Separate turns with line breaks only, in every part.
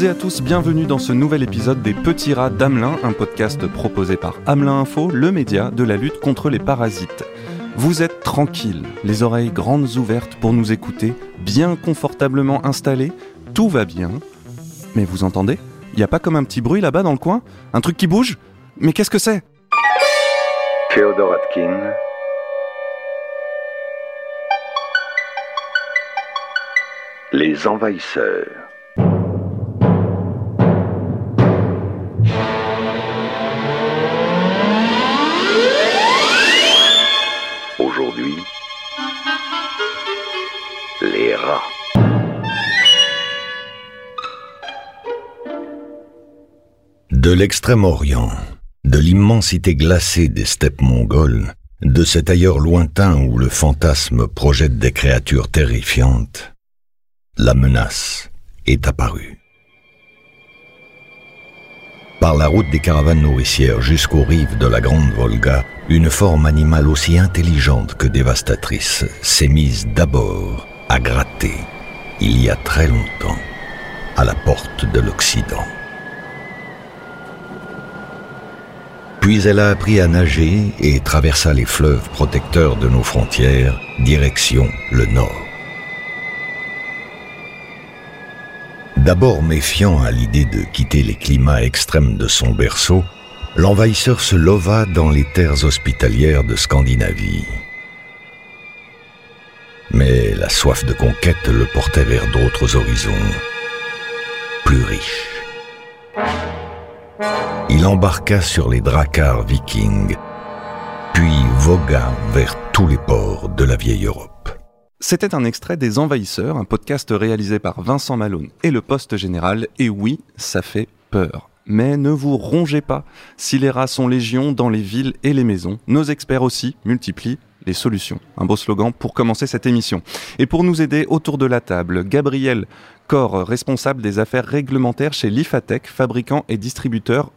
Et à tous, bienvenue dans ce nouvel épisode des Petits Rats d'Amelin, un podcast proposé par Amelin Info, le média de la lutte contre les parasites. Vous êtes tranquille, les oreilles grandes ouvertes pour nous écouter, bien confortablement installés, tout va bien. Mais vous entendez Il n'y a pas comme un petit bruit là-bas dans le coin? Un truc qui bouge? Mais qu'est-ce que c'est?
Theodore Atkin. Les envahisseurs.
De l'extrême-orient, de l'immensité glacée des steppes mongoles, de cet ailleurs lointain où le fantasme projette des créatures terrifiantes, la menace est apparue. Par la route des caravanes nourricières jusqu'aux rives de la Grande Volga, une forme animale aussi intelligente que dévastatrice s'est mise d'abord à gratter, il y a très longtemps, à la porte de l'Occident. Puis elle a appris à nager et traversa les fleuves protecteurs de nos frontières, direction le nord. D'abord méfiant à l'idée de quitter les climats extrêmes de son berceau, l'envahisseur se lova dans les terres hospitalières de Scandinavie. Mais la soif de conquête le portait vers d'autres horizons, plus riches. Il embarqua sur les dracars vikings, puis vogua vers tous les ports de la vieille Europe.
C'était un extrait des Envahisseurs, un podcast réalisé par Vincent Malone et le Poste Général, et oui, ça fait peur. Mais ne vous rongez pas, si les rats sont légion dans les villes et les maisons, nos experts aussi multiplient les solutions. Un beau slogan pour commencer cette émission. Et pour nous aider autour de la table, Gabriel Corps, responsable des affaires réglementaires chez l'IFATEC, fabricant et distributeur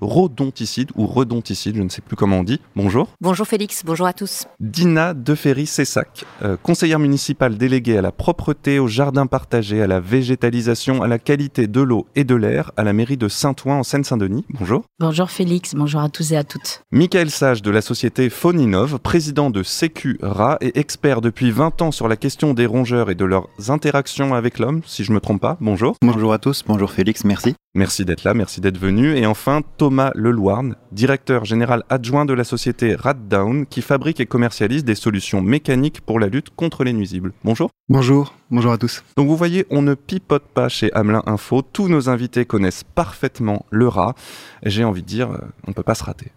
Rodonticide ou Redonticide, je ne sais plus comment on dit. Bonjour.
Bonjour Félix, bonjour à tous.
Dina Deferry-Sessac, euh, conseillère municipale déléguée à la propreté, au jardin partagé, à la végétalisation, à la qualité de l'eau et de l'air, à la mairie de Saint-Ouen en Seine-Saint-Denis. Bonjour.
Bonjour Félix, bonjour à tous et à toutes.
Michael Sage de la société Phoninov, président de Sécu-Rat et expert depuis 20 ans sur la question des rongeurs et de leurs interactions avec l'homme, si je me trompe pas. Bonjour.
Bonjour à tous, bonjour Félix, merci.
Merci d'être là, merci d'être venu. Et enfin, Thomas Leloirne, directeur général adjoint de la société Raddown, qui fabrique et commercialise des solutions mécaniques pour la lutte contre les nuisibles. Bonjour.
Bonjour, bonjour à tous.
Donc vous voyez, on ne pipote pas chez Hamelin Info. Tous nos invités connaissent parfaitement le rat. J'ai envie de dire, euh, on ne peut pas se rater.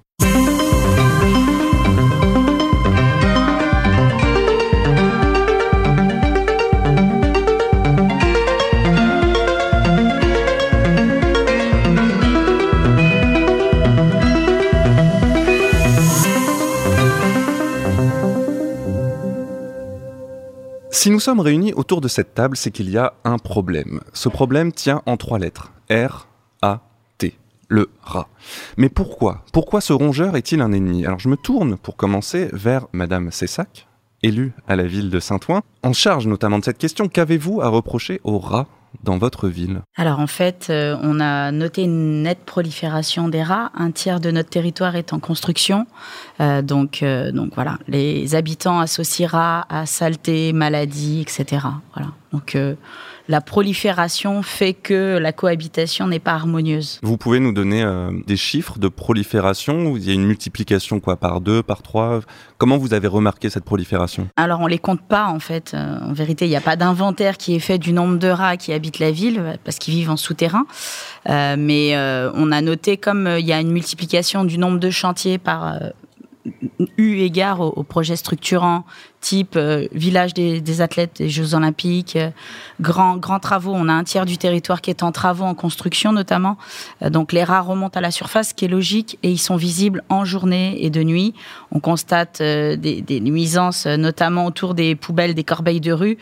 Si nous sommes réunis autour de cette table, c'est qu'il y a un problème. Ce problème tient en trois lettres. R, A, T. Le rat. Mais pourquoi? Pourquoi ce rongeur est-il un ennemi? Alors je me tourne pour commencer vers Madame Cessac, élue à la ville de Saint-Ouen, en charge notamment de cette question. Qu'avez-vous à reprocher au rat? Dans votre ville
Alors en fait, euh, on a noté une nette prolifération des rats. Un tiers de notre territoire est en construction. Euh, donc, euh, donc voilà, les habitants associent rats à saleté, maladie, etc. Voilà. Donc la prolifération fait que la cohabitation n'est pas harmonieuse.
Vous pouvez nous donner euh, des chiffres de prolifération Il y a une multiplication quoi par deux, par trois? Comment vous avez remarqué cette prolifération?
Alors on les compte pas en fait. Euh, en vérité, il n'y a pas d'inventaire qui est fait du nombre de rats qui habitent la ville parce qu'ils vivent en souterrain. Euh, mais on a noté comme il y a une multiplication du nombre de chantiers par eu égard aux, projets structurants type euh, village des, athlètes des Jeux Olympiques, euh, grands grand travaux. On a un tiers du territoire qui est en travaux, en construction notamment. Euh, donc les rats remontent à la surface, ce qui est logique, et ils sont visibles en journée et de nuit. On constate des, nuisances, notamment autour des poubelles, des corbeilles de rue.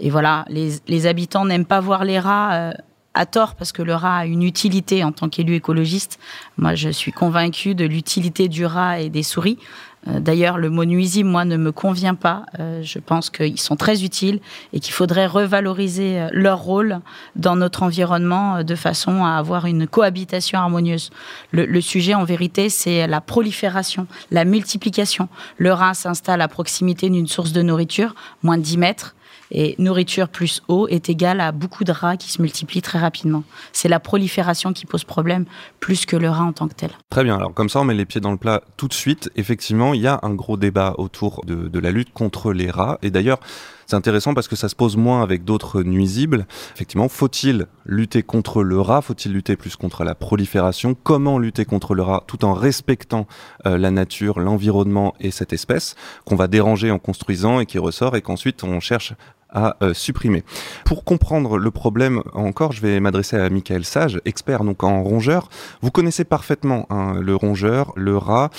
Et voilà, les, les habitants n'aiment pas voir les rats à tort parce que le rat a une utilité en tant qu'élu écologiste. Moi, je suis convaincue de l'utilité du rat et des souris. Euh, d'ailleurs, le mot nuisible, moi, ne me convient pas. Euh, je pense qu'ils sont très utiles et qu'il faudrait revaloriser euh, leur rôle dans notre environnement de façon à avoir une cohabitation harmonieuse. Le, le sujet, en vérité, c'est la prolifération, la multiplication. Le rat s'installe à proximité d'une source de nourriture, moins de 10 mètres. Et nourriture plus eau est égal à beaucoup de rats qui se multiplient très rapidement. C'est la prolifération qui pose problème, plus que le rat en tant que tel.
Très bien, alors comme ça on met les pieds dans le plat tout de suite. Effectivement, il y a un gros débat autour de, de la lutte contre les rats. Et d'ailleurs, c'est intéressant parce que ça se pose moins avec d'autres nuisibles. Effectivement, faut-il lutter contre le rat? Faut-il lutter plus contre la prolifération? Comment lutter contre le rat tout en respectant euh, la nature, l'environnement et cette espèce qu'on va déranger en construisant et qui ressort et qu'ensuite on cherche à euh, supprimer? Pour comprendre le problème encore, je vais m'adresser à Michael Sage, expert donc en rongeur. Vous connaissez parfaitement hein, le rongeur, le rat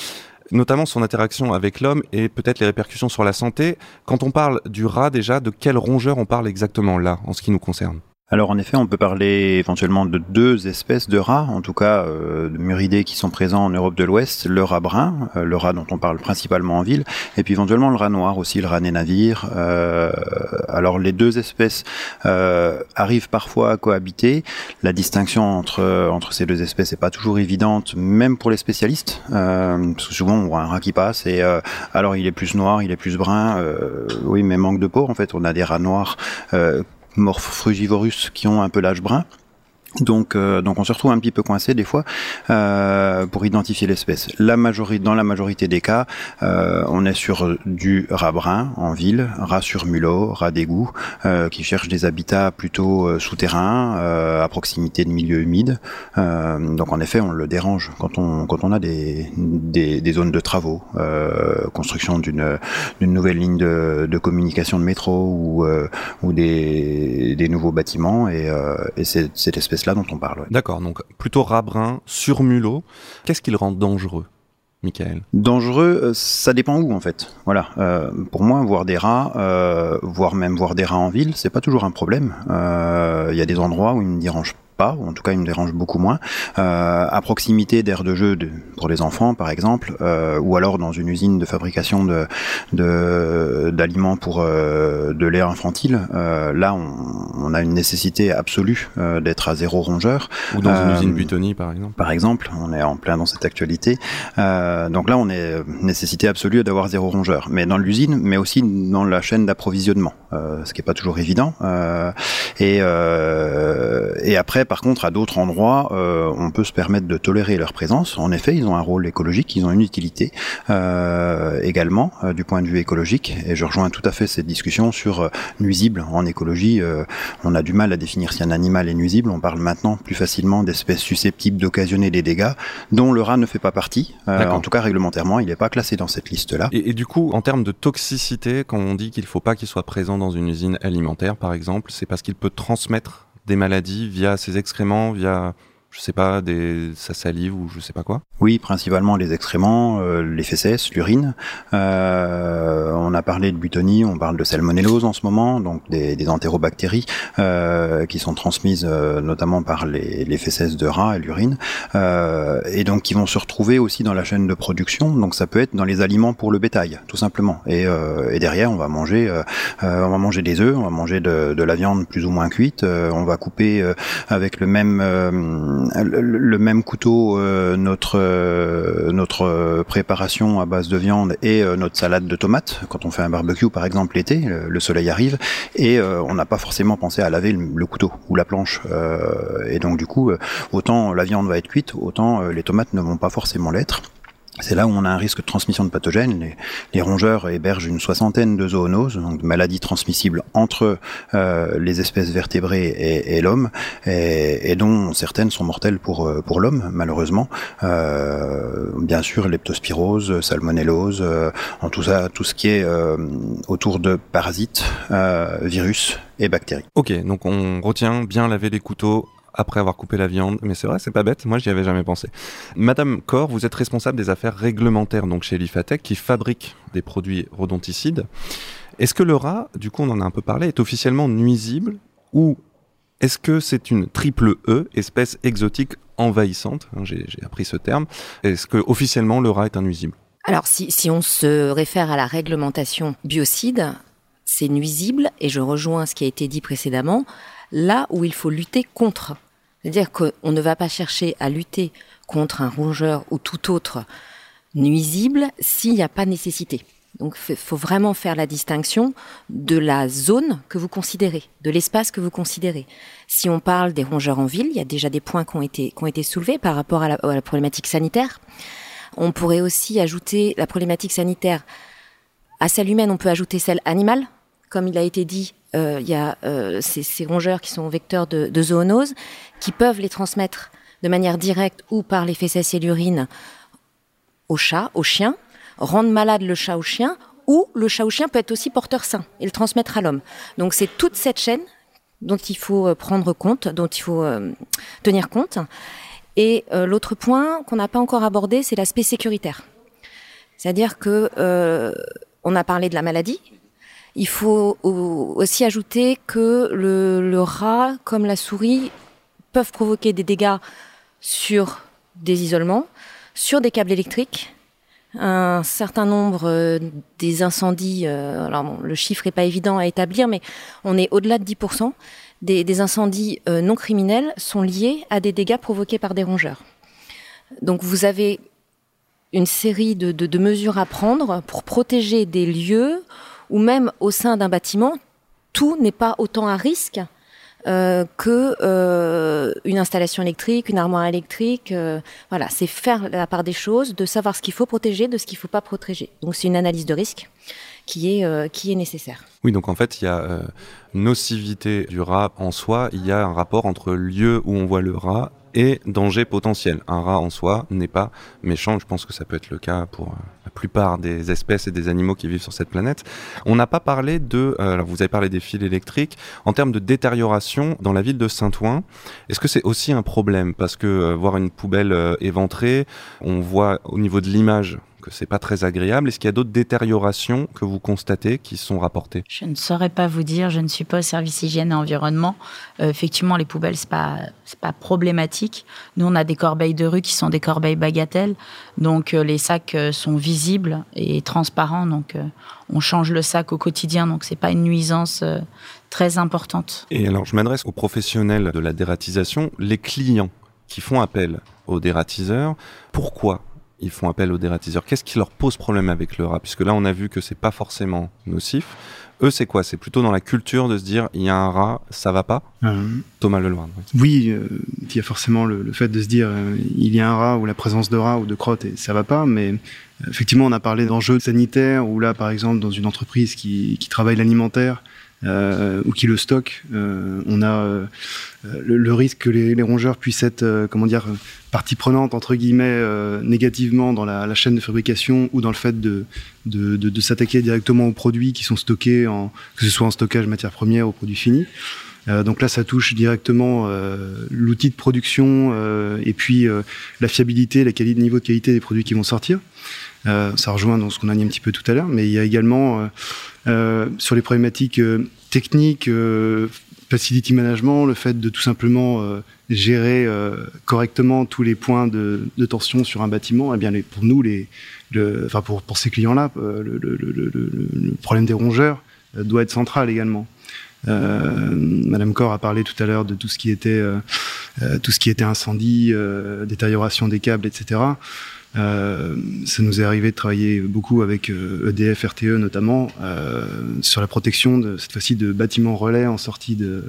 notamment son interaction avec l'homme et peut-être les répercussions sur la santé. Quand on parle du rat déjà, de quel rongeur on parle exactement là, en ce qui nous concerne?
Alors en effet, on peut parler éventuellement de deux espèces de rats, en tout cas euh, de muridés qui sont présents en Europe de l'Ouest, le rat brun, euh, le rat dont on parle principalement en ville, et puis éventuellement le rat noir aussi, le rat des. Euh, alors les deux espèces euh, arrivent parfois à cohabiter. La distinction entre entre ces deux espèces n'est pas toujours évidente, même pour les spécialistes, euh, parce que souvent on voit un rat qui passe et euh, alors il est plus noir, il est plus brun, oui, mais manque de peau. En fait, on a des rats noirs morph frugivorus qui ont un pelage brun. Donc, euh, donc on se retrouve un petit peu coincé des fois euh, pour identifier l'espèce. La majorité, dans la majorité des cas, euh, on est sur du rat brun en ville, rat sur mulot, rat d'égout, euh, qui cherche des habitats plutôt euh, souterrains, euh, à proximité de milieux humides. donc en effet, on le dérange quand on quand on a des des, des zones de travaux, construction d'une d'une nouvelle ligne de, de communication de métro ou ou des des nouveaux bâtiments et, et cette espèce là dont on parle. Ouais.
D'accord, donc plutôt rat brun sur mulot. Qu'est-ce qui le rend dangereux Michael?
Dangereux, euh, ça dépend où en fait. Voilà. Euh, pour moi, voir des rats, euh, voire même voir des rats en ville, c'est pas toujours un problème. Il euh, y a des endroits où ils me dérangent pas, ou en tout cas il me dérange beaucoup moins, euh, à proximité d'aires de jeu de, pour les enfants par exemple, euh, ou alors dans une usine de fabrication de d'aliments de, pour euh, de lait infantile, euh, là on, on, a une nécessité absolue euh, d'être à zéro rongeur.
Ou dans une usine Buitoni par exemple.
Par exemple, on est en plein dans cette actualité. donc là on est nécessité absolue d'avoir zéro rongeur, mais dans l'usine, mais aussi dans la chaîne d'approvisionnement, ce qui est pas toujours évident. et, et après par contre, à d'autres endroits, euh, on peut se permettre de tolérer leur présence. En effet, ils ont un rôle écologique, ils ont une utilité euh, également euh, du point de vue écologique. Et je rejoins tout à fait cette discussion sur euh, nuisible. En écologie, euh, on a du mal à définir si un animal est nuisible. On parle maintenant plus facilement d'espèces susceptibles d'occasionner des dégâts, dont le rat ne fait pas partie. En tout cas, réglementairement, il n'est pas classé dans cette liste-là.
Et, et, du coup, en termes de toxicité, quand on dit qu'il ne faut pas qu'il soit présent dans une usine alimentaire, par exemple, c'est parce qu'il peut transmettre des maladies via ses excréments, via je sais pas, des, sa salive ou je sais pas quoi?
Oui, principalement les excréments, euh, les fesses, l'urine. Euh, a parlé de butonie, on parle de salmonellose en ce moment, donc des, des entérobactéries euh, qui sont transmises euh, notamment par les, les fesses de rat et l'urine, euh, et donc qui vont se retrouver aussi dans la chaîne de production. Donc ça peut être dans les aliments pour le bétail, tout simplement. Et, euh, et derrière, on va manger, on va manger des œufs, on va manger de, de la viande plus ou moins cuite, on va couper avec le même le, le, même couteau euh, notre euh, notre préparation à base de viande et euh, notre salade de tomates quand on fait un barbecue par exemple l'été le, le, soleil arrive et on n'a pas forcément pensé à laver le, le couteau ou la planche et donc du coup autant la viande va être cuite autant les tomates ne vont pas forcément l'être c'est là où on a un risque de transmission de pathogènes. Les, rongeurs hébergent une soixantaine de zoonoses, donc de maladies transmissibles entre euh, les espèces vertébrées et, l'homme, et, dont certaines sont mortelles pour, euh, l'homme, malheureusement. Euh, bien sûr, leptospirose, salmonellose, en tout ça, tout ce qui est autour de parasites, virus et bactéries.
Ok, donc on retient bien laver les couteaux après avoir coupé la viande. Mais c'est vrai, c'est pas bête. Moi, j'y avais jamais pensé. Madame Cor, vous êtes responsable des affaires réglementaires donc chez Lifatec, qui fabrique des produits rodonticides. Est-ce que le rat, du coup, on en a un peu parlé, est officiellement nuisible ou Est-ce que c'est une triple E, espèce exotique envahissante hein, J'ai appris ce terme. Est-ce que officiellement le rat est un nuisible?
Alors, si, si on se réfère à la réglementation biocide, c'est nuisible, et je rejoins ce qui a été dit précédemment, là où il faut lutter contre. C'est-à-dire qu'on ne va pas chercher à lutter contre un rongeur ou tout autre nuisible s'il n'y a pas nécessité. Donc il faut vraiment faire la distinction de la zone que vous considérez, de l'espace que vous considérez. Si on parle des rongeurs en ville, il y a déjà des points qui ont été, soulevés par rapport à la, problématique sanitaire. On pourrait aussi ajouter la problématique sanitaire à celle humaine, on peut ajouter celle animale. Comme il a été dit, il y a euh, ces, rongeurs qui sont vecteurs de, zoonoses, qui peuvent les transmettre de manière directe ou par les fesses et l'urine aux chats, aux chiens, rendre malade le chat ou chien, ou le chat ou chien peut être aussi porteur sain et le transmettre à l'homme. Donc c'est toute cette chaîne dont il faut euh, prendre compte, dont il faut euh, tenir compte. Et euh, l'autre point qu'on n'a pas encore abordé, c'est l'aspect sécuritaire. C'est-à-dire que euh, on a parlé de la maladie. Il faut aussi ajouter que le, rat, comme la souris, peuvent provoquer des dégâts sur des isolements, sur des câbles électriques, un certain nombre euh, des incendies, euh, alors le chiffre n'est pas évident à établir, mais on est au-delà de 10%, des, incendies euh, non criminels sont liés à des dégâts provoqués par des rongeurs. Donc vous avez une série de mesures à prendre pour protéger des lieux ou même au sein d'un bâtiment, tout n'est pas autant à risque euh, euh, installation électrique, une armoire électrique. Euh, voilà, c'est faire la part des choses, de savoir ce qu'il faut protéger, de ce qu'il faut pas protéger. Donc c'est une analyse de risque qui est euh, qui est nécessaire.
Oui, donc en fait, il y a nocivité du rat en soi. Il y a un rapport entre lieu où on voit le rat et danger potentiel. Un rat en soi n'est pas méchant. Je pense que ça peut être le cas pour la plupart des espèces et des animaux qui vivent sur cette planète. On n'a pas parlé de. Euh, alors vous avez parlé des fils électriques. En termes de détérioration dans la ville de Saint-Ouen, est-ce que c'est aussi un problème? Parce que euh, voir une poubelle euh, éventrée, on voit au niveau de l'image c'est pas très agréable. Est-ce qu'il y a d'autres détériorations que vous constatez qui sont rapportées?
Je ne saurais pas vous dire. Je ne suis pas au service hygiène et environnement. Euh, effectivement, les poubelles c'est pas pas problématique. Nous, on a des corbeilles de rue qui sont des corbeilles bagatelles, donc euh, les sacs euh, sont visibles et transparents. Donc on change le sac au quotidien, donc c'est pas une nuisance très importante.
Et alors, je m'adresse aux professionnels de la dératisation, les clients qui font appel aux dératiseurs. Pourquoi ils font appel aux dératiseurs Qu'est-ce qui leur pose problème avec le rat Puisque là, on a vu que c'est pas forcément nocif. Eux, c'est quoi? C'est plutôt dans la culture de se dire il y a un rat, ça va pas?
Euh,
Thomas Leloir. oui.
oui, euh, il y a forcément le, le fait de se dire euh, il y a un rat ou la présence de rats ou de crottes et ça va pas, mais euh, effectivement, on a parlé d'enjeux sanitaires où là, par exemple, dans une entreprise qui, qui travaille l'alimentaire euh, ou qui le stocke, euh, on a euh, le, risque que les, rongeurs puissent être, comment dire, partie prenante entre guillemets négativement dans la, chaîne de fabrication ou dans le fait de, s'attaquer directement aux produits qui sont stockés, que ce soit en stockage matière première ou produits finis. Donc là, ça touche directement l'outil de production et puis la fiabilité, le niveau de qualité des produits qui vont sortir. Ça rejoint dans ce qu'on a dit un petit peu tout à l'heure, mais il y a également sur les problématiques euh, techniques, euh, facility management, le fait de tout simplement euh, gérer euh, correctement tous les points de, de tension sur un bâtiment. Eh bien, les, pour nous, les, le, enfin pour, pour ces clients-là, euh, le, le, le, problème des rongeurs euh, doit être central également. Euh, Madame Corr a parlé tout à l'heure de tout ce qui était euh, euh, tout ce qui était incendie, euh, détérioration des câbles, etc. Euh, ça nous est arrivé de travailler beaucoup avec euh, EDF, RTE notamment euh, sur la protection de cette fois-ci de bâtiments relais en sortie de,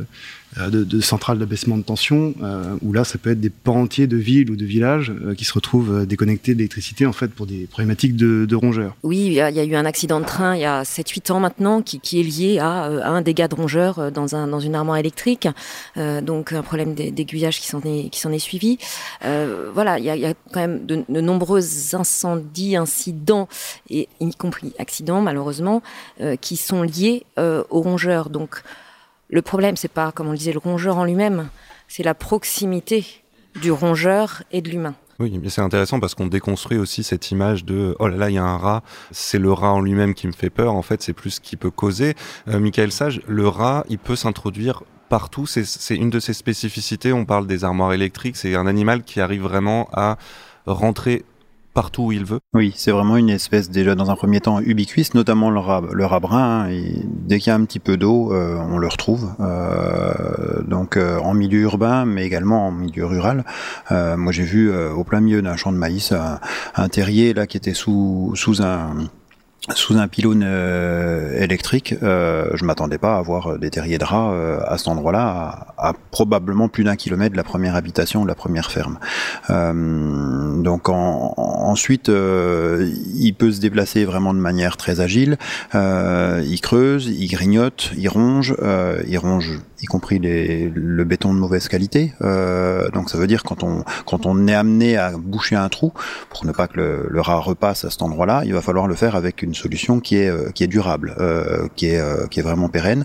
de, de centrales d'abaissement de tension, euh, où là ça peut être des pans entiers de villes ou de villages euh, qui se retrouvent euh, déconnectés d'électricité en fait pour des problématiques de, rongeurs.
Oui, il y, a, eu un accident de train il y a 7-8 ans maintenant qui, est lié à, un dégât de rongeurs dans, un, dans une armoire électrique, euh, donc un problème d'aiguillage qui s'en est, est suivi. Euh, voilà, il y, a, quand même de, de nombreux incendies, incidents, et y compris accidents malheureusement, euh, qui sont liés euh, aux rongeurs. Donc le problème, c'est pas, comme on le disait, le rongeur en lui-même, c'est la proximité du rongeur et de l'humain.
Oui, mais c'est intéressant parce qu'on déconstruit aussi cette image de oh là là, il y a un rat, c'est le rat en lui-même qui me fait peur. En fait, c'est plus ce qui peut causer. Euh, Michael Sage, le rat, il peut s'introduire partout. C'est- C'est une de ses spécificités. On parle des armoires électriques. C'est un animal qui arrive vraiment à rentrer partout où il veut.
Oui, c'est vraiment une espèce déjà dans un premier temps ubiquiste, notamment le rat, le hein, dès qu'il y a un petit peu d'eau, euh, on le retrouve. Euh, donc euh, en milieu urbain, mais également en milieu rural. Moi, j'ai vu au plein milieu d'un champ de maïs un, un terrier là qui était sous sous un sous un pylône euh, électrique, euh, je m'attendais pas à voir des terriers de rats euh, à cet endroit-là, à, à probablement plus d'un kilomètre de la première habitation, de la première ferme. Euh, donc en- en- ensuite, euh, il peut se déplacer vraiment de manière très agile. Euh, il creuse, il grignote, il ronge, euh, il ronge y compris les, le béton de mauvaise qualité. Euh, donc ça veut dire quand on quand on est amené à boucher un trou pour ne pas que le, le rat repasse à cet endroit-là, il va falloir le faire avec une solution qui est euh, qui est durable, euh, qui est euh, qui est vraiment pérenne.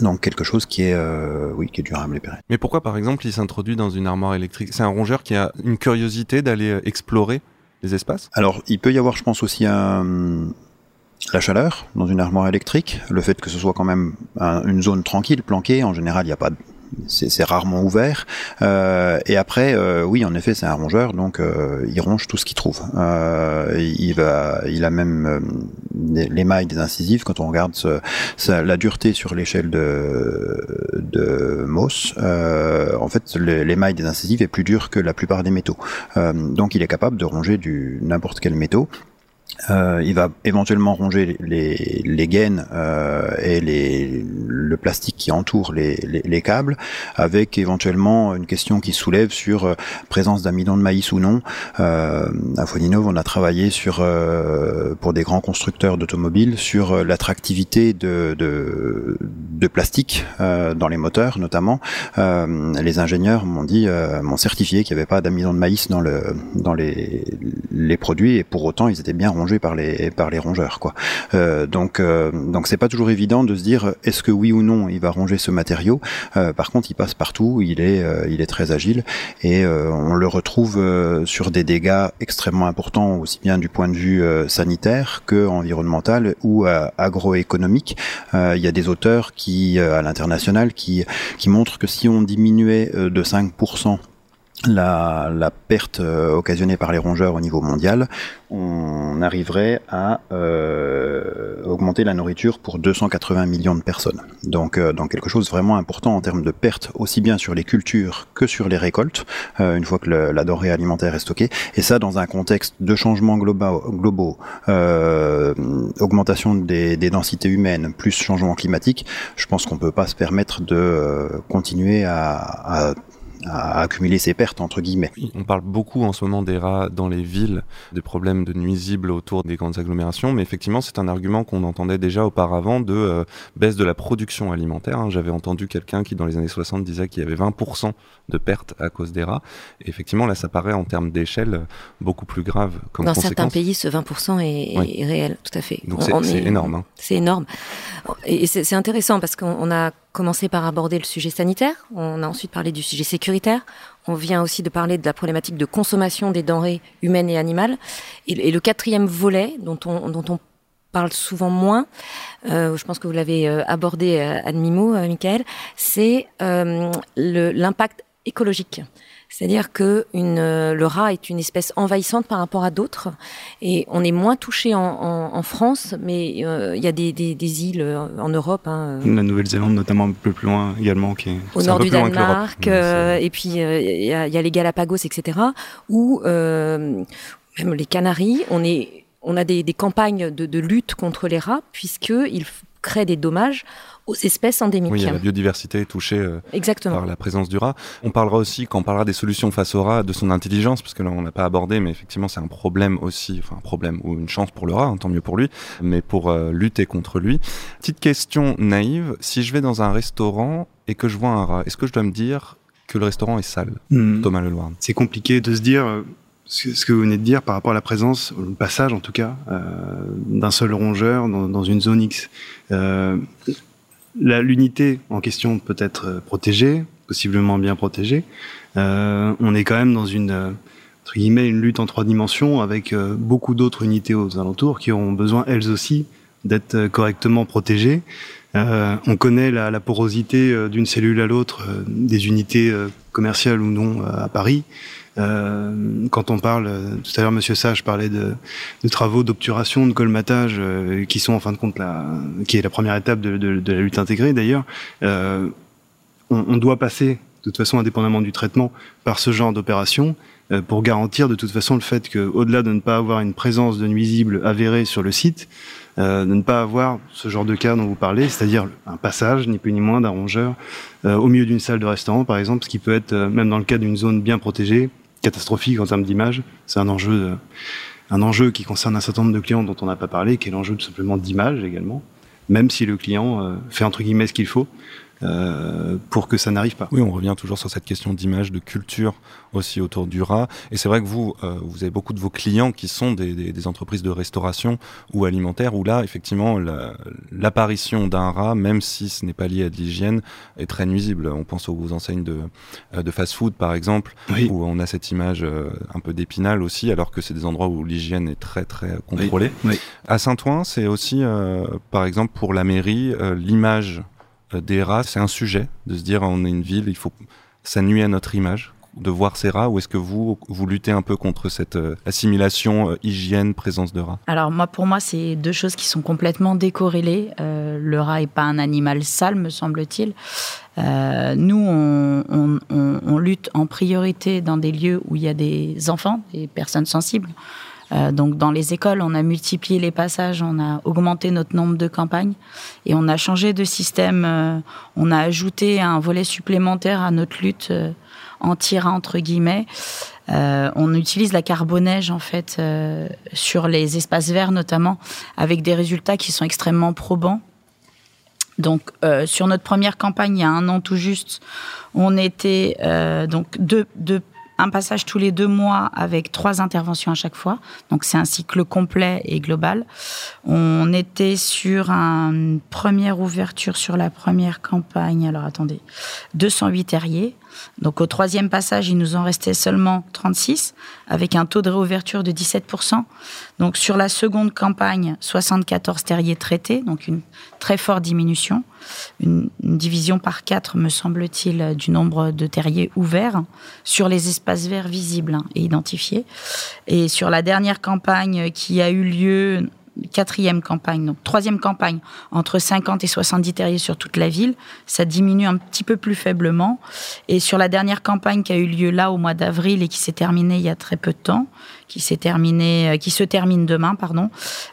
Donc quelque chose qui est euh, oui qui est durable et pérenne.
Mais pourquoi, par exemple, il s'introduit dans une armoire électrique? C'est un rongeur qui a une curiosité d'aller explorer les espaces?
Alors, il peut y avoir, je pense, aussi un, la chaleur dans une armoire électrique, le fait que ce soit quand même un- une zone tranquille, planquée. En général, il n'y a pas de c'est rarement ouvert. Euh, et après, euh, oui, en effet, c'est un rongeur, donc euh, il ronge tout ce qu'il trouve. Il il a même des- l'émail des incisives. Quand on regarde la dureté sur l'échelle de, de euh, en fait, l'émail des incisives est plus dur que la plupart des métaux. Donc, il est capable de ronger du n'importe quel métaux. Euh, il va éventuellement ronger les, gaines euh, et les, le plastique qui entoure les, les, les câbles, avec éventuellement une question qui soulève sur euh, présence d'amidon de maïs ou non. Euh, à Foninov, on a travaillé sur euh, pour des grands constructeurs d'automobiles sur l'attractivité de, plastique dans les moteurs, notamment. Les ingénieurs m'ont dit, m'ont certifié qu'il n'y avait pas d'amidon de maïs dans le les les produits et pour autant ils étaient bien rongés par les par les rongeurs quoi. Euh, donc euh, donc c'est pas toujours évident de se dire est-ce que oui ou non il va ronger ce matériau. Euh, par contre il passe partout, il est il est très agile et on le retrouve sur des dégâts extrêmement importants aussi bien du point de vue sanitaire que environnemental ou agroéconomique. Il y a des auteurs qui à l'international qui qui montrent que si on diminuait de 5% la, la perte euh, occasionnée par les rongeurs au niveau mondial, on arriverait à euh, augmenter la nourriture pour 280 millions de personnes. Donc, euh, donc quelque chose vraiment important en termes de perte, aussi bien sur les cultures que sur les récoltes, euh, une fois que la denrée alimentaire est stockée. Et ça, dans un contexte de changements globaux, globaux euh, augmentation des, des densités humaines, plus changement climatique, je pense qu'on peut pas se permettre de euh, continuer à, à à accumuler ses pertes entre guillemets.
On parle beaucoup en ce moment des rats dans les villes, des problèmes de nuisibles autour des grandes agglomérations, mais effectivement c'est un argument qu'on entendait déjà auparavant de euh, baisse de la production alimentaire. hein. J'avais entendu quelqu'un qui dans les années 60 disait qu'il y avait 20% de pertes à cause des rats. Et effectivement là ça paraît en termes d'échelle beaucoup plus grave comme
Dans
conséquence.
certains pays, ce 20% est,
Oui.
est réel, tout à fait.
Donc
On-
c'est énorme. hein.
C'est énorme. Et c'est intéressant parce qu'on on a commencé par aborder le sujet sanitaire, on a ensuite parlé du sujet sécuritaire, on vient aussi de parler de la problématique de consommation des denrées humaines et animales. Et, et le quatrième volet, dont on, dont on parle souvent moins, euh, je pense que vous l'avez euh, abordé euh, à demi-mot, euh, Michael, c'est euh, l'impact écologique. C'est-à-dire que une, euh, le rat est une espèce envahissante par rapport à d'autres, et on est moins touché en, en, en France, mais euh, il y a des, des, des îles euh, en Europe, hein,
La Nouvelle-Zélande, notamment un peu plus loin également, qui est
au
c'est un
nord
peu
du
plus.
Danemark, euh, et puis il y, a, il y a les Galapagos, etc., où euh, même les Canaries, on, est, on a des, des campagnes de, de lutte contre les rats, puisqu'ils créent des dommages aux espèces endémiques.
Oui, il y a la biodiversité est touchée euh,
Exactement.
par la présence du rat. On parlera aussi, quand on parlera des solutions face au rat, de son intelligence, parce que là on n'a pas abordé, mais effectivement c'est un problème aussi, enfin un problème ou une chance pour le rat, hein, tant mieux pour lui, mais pour euh, lutter contre lui. Petite question naïve, si je vais dans un restaurant et que je vois un rat, est-ce que je dois me dire que le restaurant est sale
Hmm.
Thomas Leloirne.
c'est compliqué de se dire euh, ce que vous venez de dire par rapport à la présence, le passage en tout cas, euh, d'un seul rongeur dans, une zone X. Euh, L'unité en question peut être euh, protégée, possiblement bien protégée. On est quand même dans une, entre guillemets, une lutte en trois dimensions avec beaucoup d'autres unités aux alentours qui auront besoin elles aussi d'être correctement protégés. Euh, on connaît la, porosité d'une cellule à l'autre, des unités commerciales ou non à Paris. Euh, quand on parle, tout à l'heure, Monsieur Sage parlait de, de travaux d'obturation, de colmatage, euh, qui sont en fin de compte la, qui est la première étape de, de, de la lutte intégrée d'ailleurs. Euh, on, on, doit passer, de toute façon, indépendamment du traitement, par ce genre d'opération euh, pour garantir de toute façon le fait que, au-delà de ne pas avoir une présence de nuisibles avérée sur le site, euh, de ne pas avoir ce genre de cas dont vous parlez, c'est-à-dire un passage, ni plus ni moins, d'un rongeur euh, au milieu d'une salle de restaurant, par exemple, ce qui peut être, même dans le cas d'une zone bien protégée, catastrophique en termes d'image. C'est un enjeu, de, un enjeu qui concerne un certain nombre de clients dont on n'a pas parlé, qui est l'enjeu tout simplement d'image également, même si le client euh, fait entre guillemets ce qu'il faut. Euh, pour que ça n'arrive pas.
Oui, on revient toujours sur cette question d'image, de culture aussi autour du rat. Et c'est vrai que vous, euh, vous avez beaucoup de vos clients qui sont des, des, des entreprises de restauration ou alimentaire, où là, effectivement, l'apparition la, d'un rat, même si ce n'est pas lié à de l'hygiène, est très nuisible. On pense aux enseignes de, euh, de fast-food, par exemple, oui. où on a cette image euh, un peu d'épinal aussi, alors que c'est des endroits où l'hygiène est très très contrôlée.
Oui. Oui.
À Saint-Ouen, c'est aussi, euh, par exemple, pour la mairie, l'image des rats, c'est un sujet de se dire on est une ville, il faut ça nuit à notre image de voir ces rats ou est-ce que vous vous luttez un peu contre cette euh, assimilation euh, hygiène présence de rats?
Alors moi pour moi c'est deux choses qui sont complètement décorrélées. Euh, le rat est pas un animal sale me semble-t-il. Euh, nous on, on, lutte en priorité dans des lieux où il y a des enfants, des personnes sensibles. Euh, donc dans les écoles, on a multiplié les passages, on a augmenté notre nombre de campagnes et on a changé de système. Euh, on a ajouté un volet supplémentaire à notre lutte euh, anti-rat entre guillemets. on utilise la carbonège en fait sur les espaces verts notamment, avec des résultats qui sont extrêmement probants. Donc, euh, sur notre première campagne, il y a un an tout juste, on était euh, donc deux, deux un passage tous les deux mois avec trois interventions à chaque fois. Donc c'est un cycle complet et global. On était sur une première ouverture sur la première campagne. Alors attendez, 208 terriers. Donc au troisième passage, il nous en restait seulement 36, avec un taux de réouverture de 17%. Donc sur la seconde campagne, 74 terriers traités, donc une très forte diminution. Une, division par quatre, me semble-t-il, du nombre de terriers ouverts sur les espaces verts visibles et identifiés. Et sur la dernière campagne qui a eu lieu quatrième campagne, donc troisième campagne, entre 50 et 70 terriers sur toute la ville. Ça diminue un petit peu plus faiblement. Et sur la dernière campagne qui a eu lieu là au mois d'avril et qui s'est terminée il y a très peu de temps, qui s'est terminée, qui se termine demain, pardon,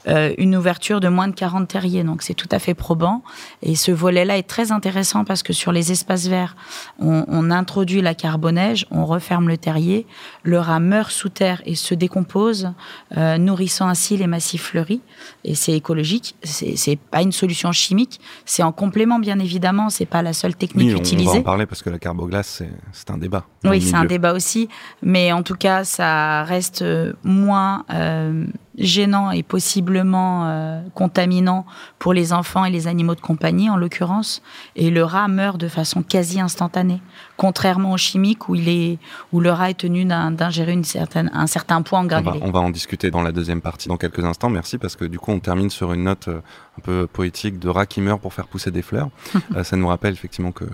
euh, une ouverture de moins de 40 terriers. Donc c'est tout à fait probant. Et ce volet-là est très intéressant parce que sur les espaces verts, on, on introduit la carbonège, on referme le terrier, le rat meurt sous terre et se décompose, euh, nourrissant ainsi les massifs fleuris. Et c'est écologique. C'est pas une solution chimique. C'est en complément, bien évidemment. C'est pas la seule technique
oui, on,
utilisée.
On va en parler parce que la carboglace, c'est un débat.
Oui, c'est un débat aussi. Mais en tout cas, ça reste moins euh, gênant et possiblement euh, contaminant pour les enfants et les animaux de compagnie, en l'occurrence. Et le rat meurt de façon quasi instantanée, contrairement aux chimiques où, il est, où le rat est tenu d'ingérer une certaine, un certain poids en granulé.
On va, on va en discuter dans la deuxième partie dans quelques instants. Merci parce que du coup, on termine sur une note euh, un peu poétique de rat qui meurt pour faire pousser des fleurs. ça nous rappelle effectivement que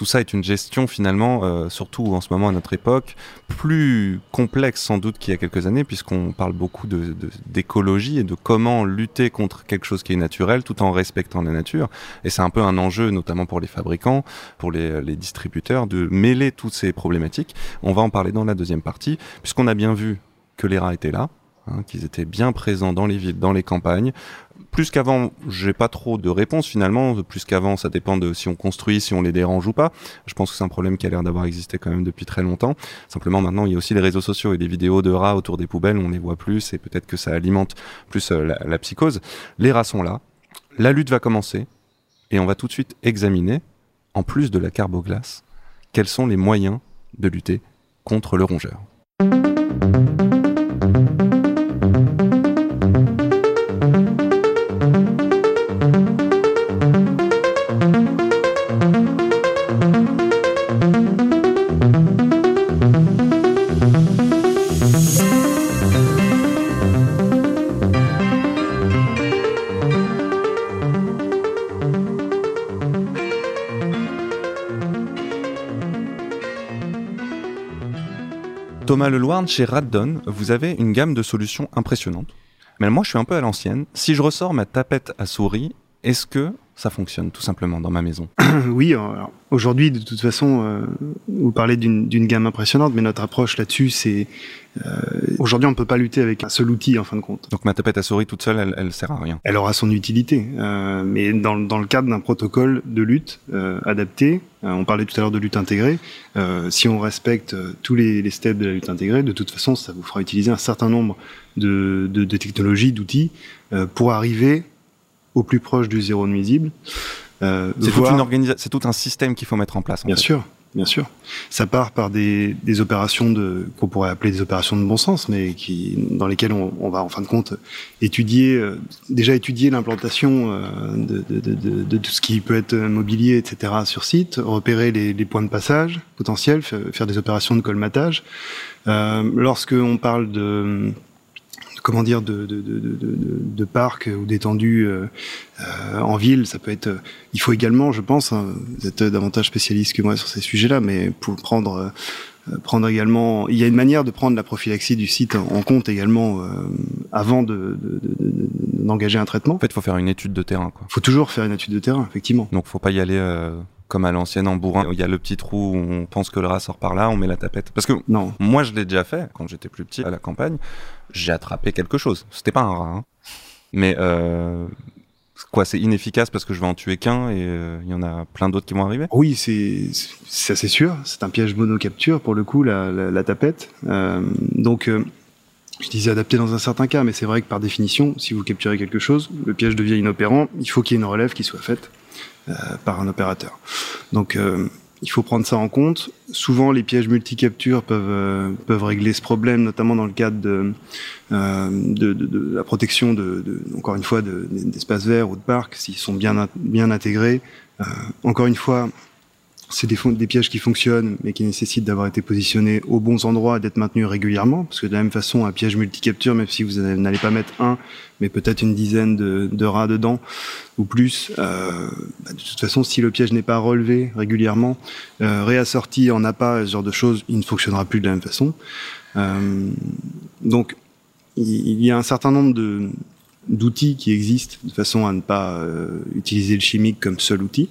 tout ça est une gestion finalement, euh, surtout en ce moment à notre époque, plus complexe sans doute qu'il y a quelques années, puisqu'on parle beaucoup d'écologie de, et de comment lutter contre quelque chose qui est naturel tout en respectant la nature. Et c'est un peu un enjeu, notamment pour les fabricants, pour les distributeurs, de mêler toutes ces problématiques. On va en parler dans la deuxième partie, puisqu'on a bien vu que les rats étaient là, Hein, qu'ils étaient bien présents dans les villes, dans les campagnes. Plus qu'avant, j'ai pas trop de réponses finalement. Plus qu'avant, ça dépend de si on construit, si on les dérange ou pas. Je pense que c'est un problème qui a l'air d'avoir existé quand même depuis très longtemps. Simplement, maintenant, il y a aussi les réseaux sociaux et des vidéos de rats autour des poubelles. On les voit plus et peut-être que ça alimente plus euh, la, la psychose. Les rats sont là. La lutte va commencer et on va tout de suite examiner, en plus de la carboglace, quels sont les moyens de lutter contre le rongeur. Thomas Leloirne, chez Raddon, vous avez une gamme de solutions impressionnantes. Mais moi, je suis un peu à l'ancienne. Si je ressors ma tapette à souris, est-ce que ça fonctionne tout simplement dans ma maison?
Oui, aujourd'hui, de toute façon, euh, vous parlez d'une gamme impressionnante, mais notre approche là-dessus, c'est aujourd'hui, on ne peut pas lutter avec un seul outil en fin de compte.
Donc ma tapette à souris toute seule, elle, elle sert à rien.
Elle aura son utilité, euh, mais dans, dans le cadre d'un protocole de lutte euh, adapté, euh, on parlait tout à l'heure de lutte intégrée, euh, si on respecte euh, tous les, les steps de la lutte intégrée, de toute façon, ça vous fera utiliser un certain nombre de, de, de technologies, d'outils, euh, pour arriver au plus proche du zéro nuisible. Euh,
C'est
voire-
organisa- tout un système qu'il faut mettre en place. en
Bien
fait.
sûr, bien sûr. Ça part par des, des opérations de qu'on pourrait appeler des opérations de bon sens, mais qui dans lesquelles on, on va en fin de compte étudier euh, déjà étudier l'implantation euh, de, de, de, de, tout ce qui peut être mobilier, etc. sur site, repérer les, les points de passage potentiels, fa- faire des opérations de colmatage. Euh, lorsque on parle de comment dire de, de, de, de, de, de parcs ou d'étendues euh, euh, en ville, ça peut être. euh, Il faut également, je pense, hein, vous êtes davantage spécialiste que moi sur ces sujets-là, mais pour prendre prendre également, il y a une manière de prendre la prophylaxie du site en compte également euh, avant de- de- de- de- d'engager un traitement.
En fait, il faut faire une étude de terrain.
Il faut toujours faire une étude de terrain, effectivement.
Donc faut pas y aller euh, comme à l'ancienne en bourrin. Il y a le petit trou où on pense que le rat sort par là, on met la tapette. Parce que
Non,
moi, je l'ai déjà fait quand j'étais plus petit à la campagne. J'ai attrapé quelque chose. C'était pas un rat, hein. mais euh, quoi, c'est inefficace parce que je vais en tuer qu'un et euh, il y en a plein d'autres qui vont arriver?
Oui, c'est c'est assez sûr. C'est un piège monocapture pour le coup, la, la, la tapette. Euh, donc, euh, je disais adapté dans un certain cas, mais c'est vrai que par définition, si vous capturez quelque chose, le piège devient inopérant. Il faut qu'il y ait une relève qui soit faite euh, par un opérateur. Donc, euh, il faut prendre ça en compte. Souvent, les pièges multicaptures peuvent euh, peuvent régler ce problème, notamment dans le cadre de euh, la protection de, encore une fois de- d'espaces verts ou de parcs s'ils sont bien intégrés. Euh, encore une fois, c'est des, pièges qui fonctionnent, mais qui nécessitent d'avoir été positionnés aux bons endroits et d'être maintenus régulièrement. Parce que de la même façon, un piège multicapture, même si vous n'allez pas mettre un, mais peut-être une dizaine de, rats dedans ou plus, euh, bah, de toute façon, si le piège n'est pas relevé régulièrement, euh, réassorti en appât, ce genre de choses, il ne fonctionnera plus de la même façon. Euh, donc, il y a un certain nombre d'outils qui existent de façon à ne pas utiliser le chimique comme seul outil.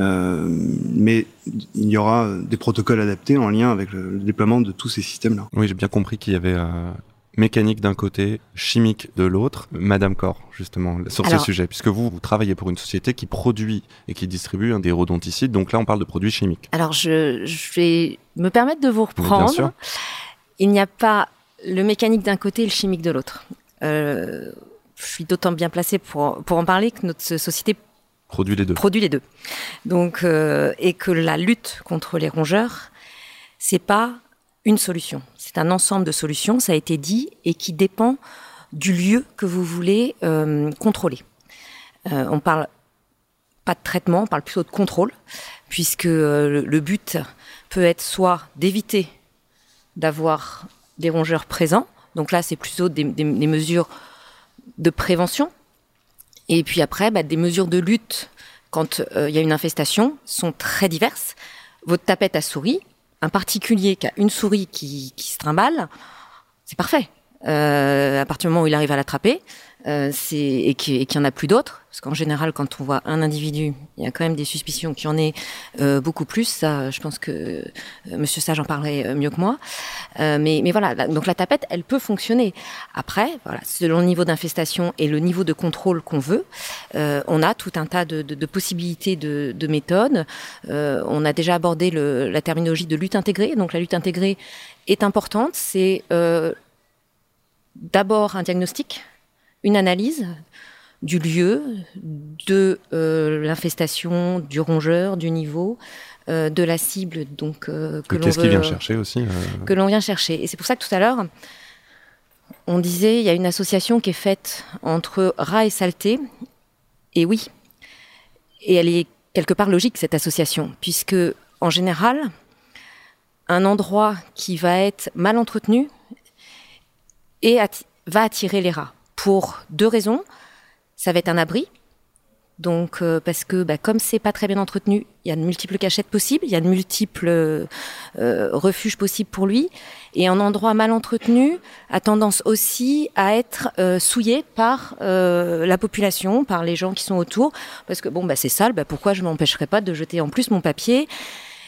Euh, mais il y aura des protocoles adaptés en lien avec le, le déploiement de tous ces systèmes-là.
Oui, j'ai bien compris qu'il y avait euh, mécanique d'un côté, chimique de l'autre. Madame Cor, justement, sur
Alors-
ce sujet, puisque vous, vous travaillez pour une société qui produit et qui distribue des rodonticides. Donc là, on parle de produits chimiques.
Alors, je, je vais me permettre de vous
Mais bien sûr.
reprendre. Il n'y a pas le mécanique d'un côté et le chimique de l'autre. Euh, je suis d'autant bien placée pour, pour en parler que notre société
Produit les deux.
Donc, euh, et que la lutte contre les rongeurs, c'est pas une solution. C'est un ensemble de solutions, ça a été dit, et qui dépend du lieu que vous voulez euh, contrôler. Euh, on parle pas de traitement, on parle plutôt de contrôle, puisque euh, le, but peut être soit d'éviter d'avoir des rongeurs présents, donc là c'est plutôt des mesures de prévention, et puis après bah, des mesures de lutte quand euh, il y a une infestation sont très diverses. Votre tapette à souris, un particulier qui a une souris qui, se trimballe, c'est parfait. Euh, à partir du moment où il arrive à l'attraper, euh, et qu'il et qu'il y en a plus d'autres, parce qu'en général, quand on voit un individu, il y a quand même des suspicions qu'il y en ait euh, beaucoup plus. Ça, je pense que euh, Monsieur Sage en parlerait euh, mieux que moi. Euh, mais, mais voilà, donc la tapette, elle peut fonctionner. Après, voilà, selon le niveau d'infestation et le niveau de contrôle qu'on veut, euh, on a tout un tas de, de- de possibilités de, de méthodes. On a déjà abordé le- la terminologie de lutte intégrée. Donc la lutte intégrée est importante. C'est d'abord un diagnostic, une analyse du lieu, de euh, l'infestation, du rongeur, du niveau, euh, de la cible donc euh, que l'on
Qu'est-ce
veut
qu'il vient chercher aussi
que l'on vient chercher. Et c'est pour ça que tout à l'heure, on disait, il y a une association qui est faite entre rat et saleté. Et oui, et elle est quelque part logique, cette association, puisque en général, un endroit qui va être mal entretenu et atti- va attirer les rats. Pour deux raisons. Ça va être un abri, Donc, euh, parce que bah, comme c'est pas très bien entretenu, il y a de multiples cachettes possibles, il y a de multiples euh, refuges possibles pour lui. Et un endroit mal entretenu a tendance aussi à être euh, souillé par euh, la population, par les gens qui sont autour. Parce que bon, bah, c'est sale, bah, pourquoi je m'empêcherais pas de jeter en plus mon papier?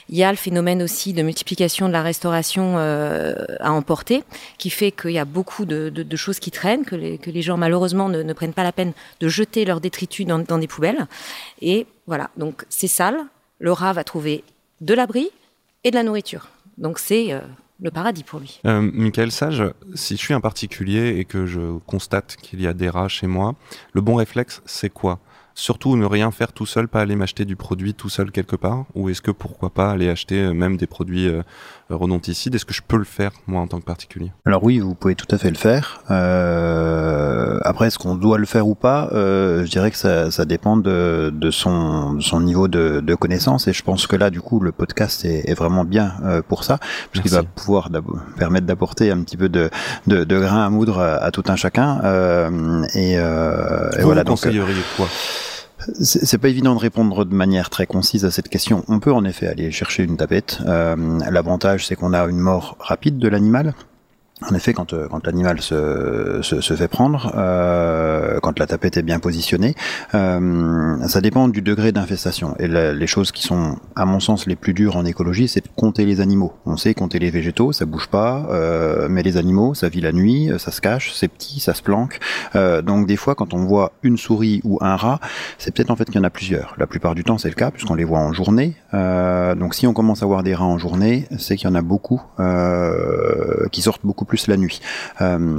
Il y a le phénomène aussi de multiplication de la restauration euh, à emporter, qui fait qu'il y a beaucoup de, choses qui traînent, que les, gens malheureusement ne, ne, prennent pas la peine de jeter leurs détritus dans, dans des poubelles. Et voilà, donc c'est sale. Le rat va trouver de l'abri et de la nourriture. Donc c'est euh, le paradis pour lui.
Euh, Michael Sage, si je suis un particulier et que je constate qu'il y a des rats chez moi, le bon réflexe, c'est quoi? Surtout ne rien faire tout seul, pas aller m'acheter du produit tout seul quelque part Ou est-ce que pourquoi pas aller acheter euh, même des produits euh, rodonticides Est-ce que je peux le faire moi en tant que particulier?
Alors oui, vous pouvez tout à fait le faire. Euh, après, est-ce qu'on doit le faire ou pas? Euh, Je dirais que ça, ça dépend de, de, son, de son niveau de, de, connaissance et je pense que là, du coup, le podcast est, est vraiment bien euh, pour ça, puisqu'il va pouvoir permettre d'apporter un petit peu de, de, de, grain à moudre à, à tout un chacun. Euh, et, euh,
vous
et voilà.
Vous conseilleriez quoi?
C'est pas évident de répondre de manière très concise à cette question. On peut en effet aller chercher une tapette. Euh, L'avantage, c'est qu'on a une mort rapide de l'animal. En effet, quand, quand l'animal se, se, se, fait prendre, euh, quand la tapette est bien positionnée, euh, ça dépend du degré d'infestation. Et les choses qui sont, à mon sens, les plus dures en écologie, c'est de compter les animaux. On sait compter les végétaux, ça bouge pas, euh, mais les animaux, ça vit la nuit, ça se cache, c'est petit, ça se planque. Euh, donc des fois, quand on voit une souris ou un rat, c'est peut-être en fait qu'il y en a plusieurs. La plupart du temps, c'est le cas, puisqu'on les voit en journée. Euh, donc si on commence à voir des rats en journée, c'est qu'il y en a beaucoup euh, qui sortent beaucoup plus la nuit. Euh,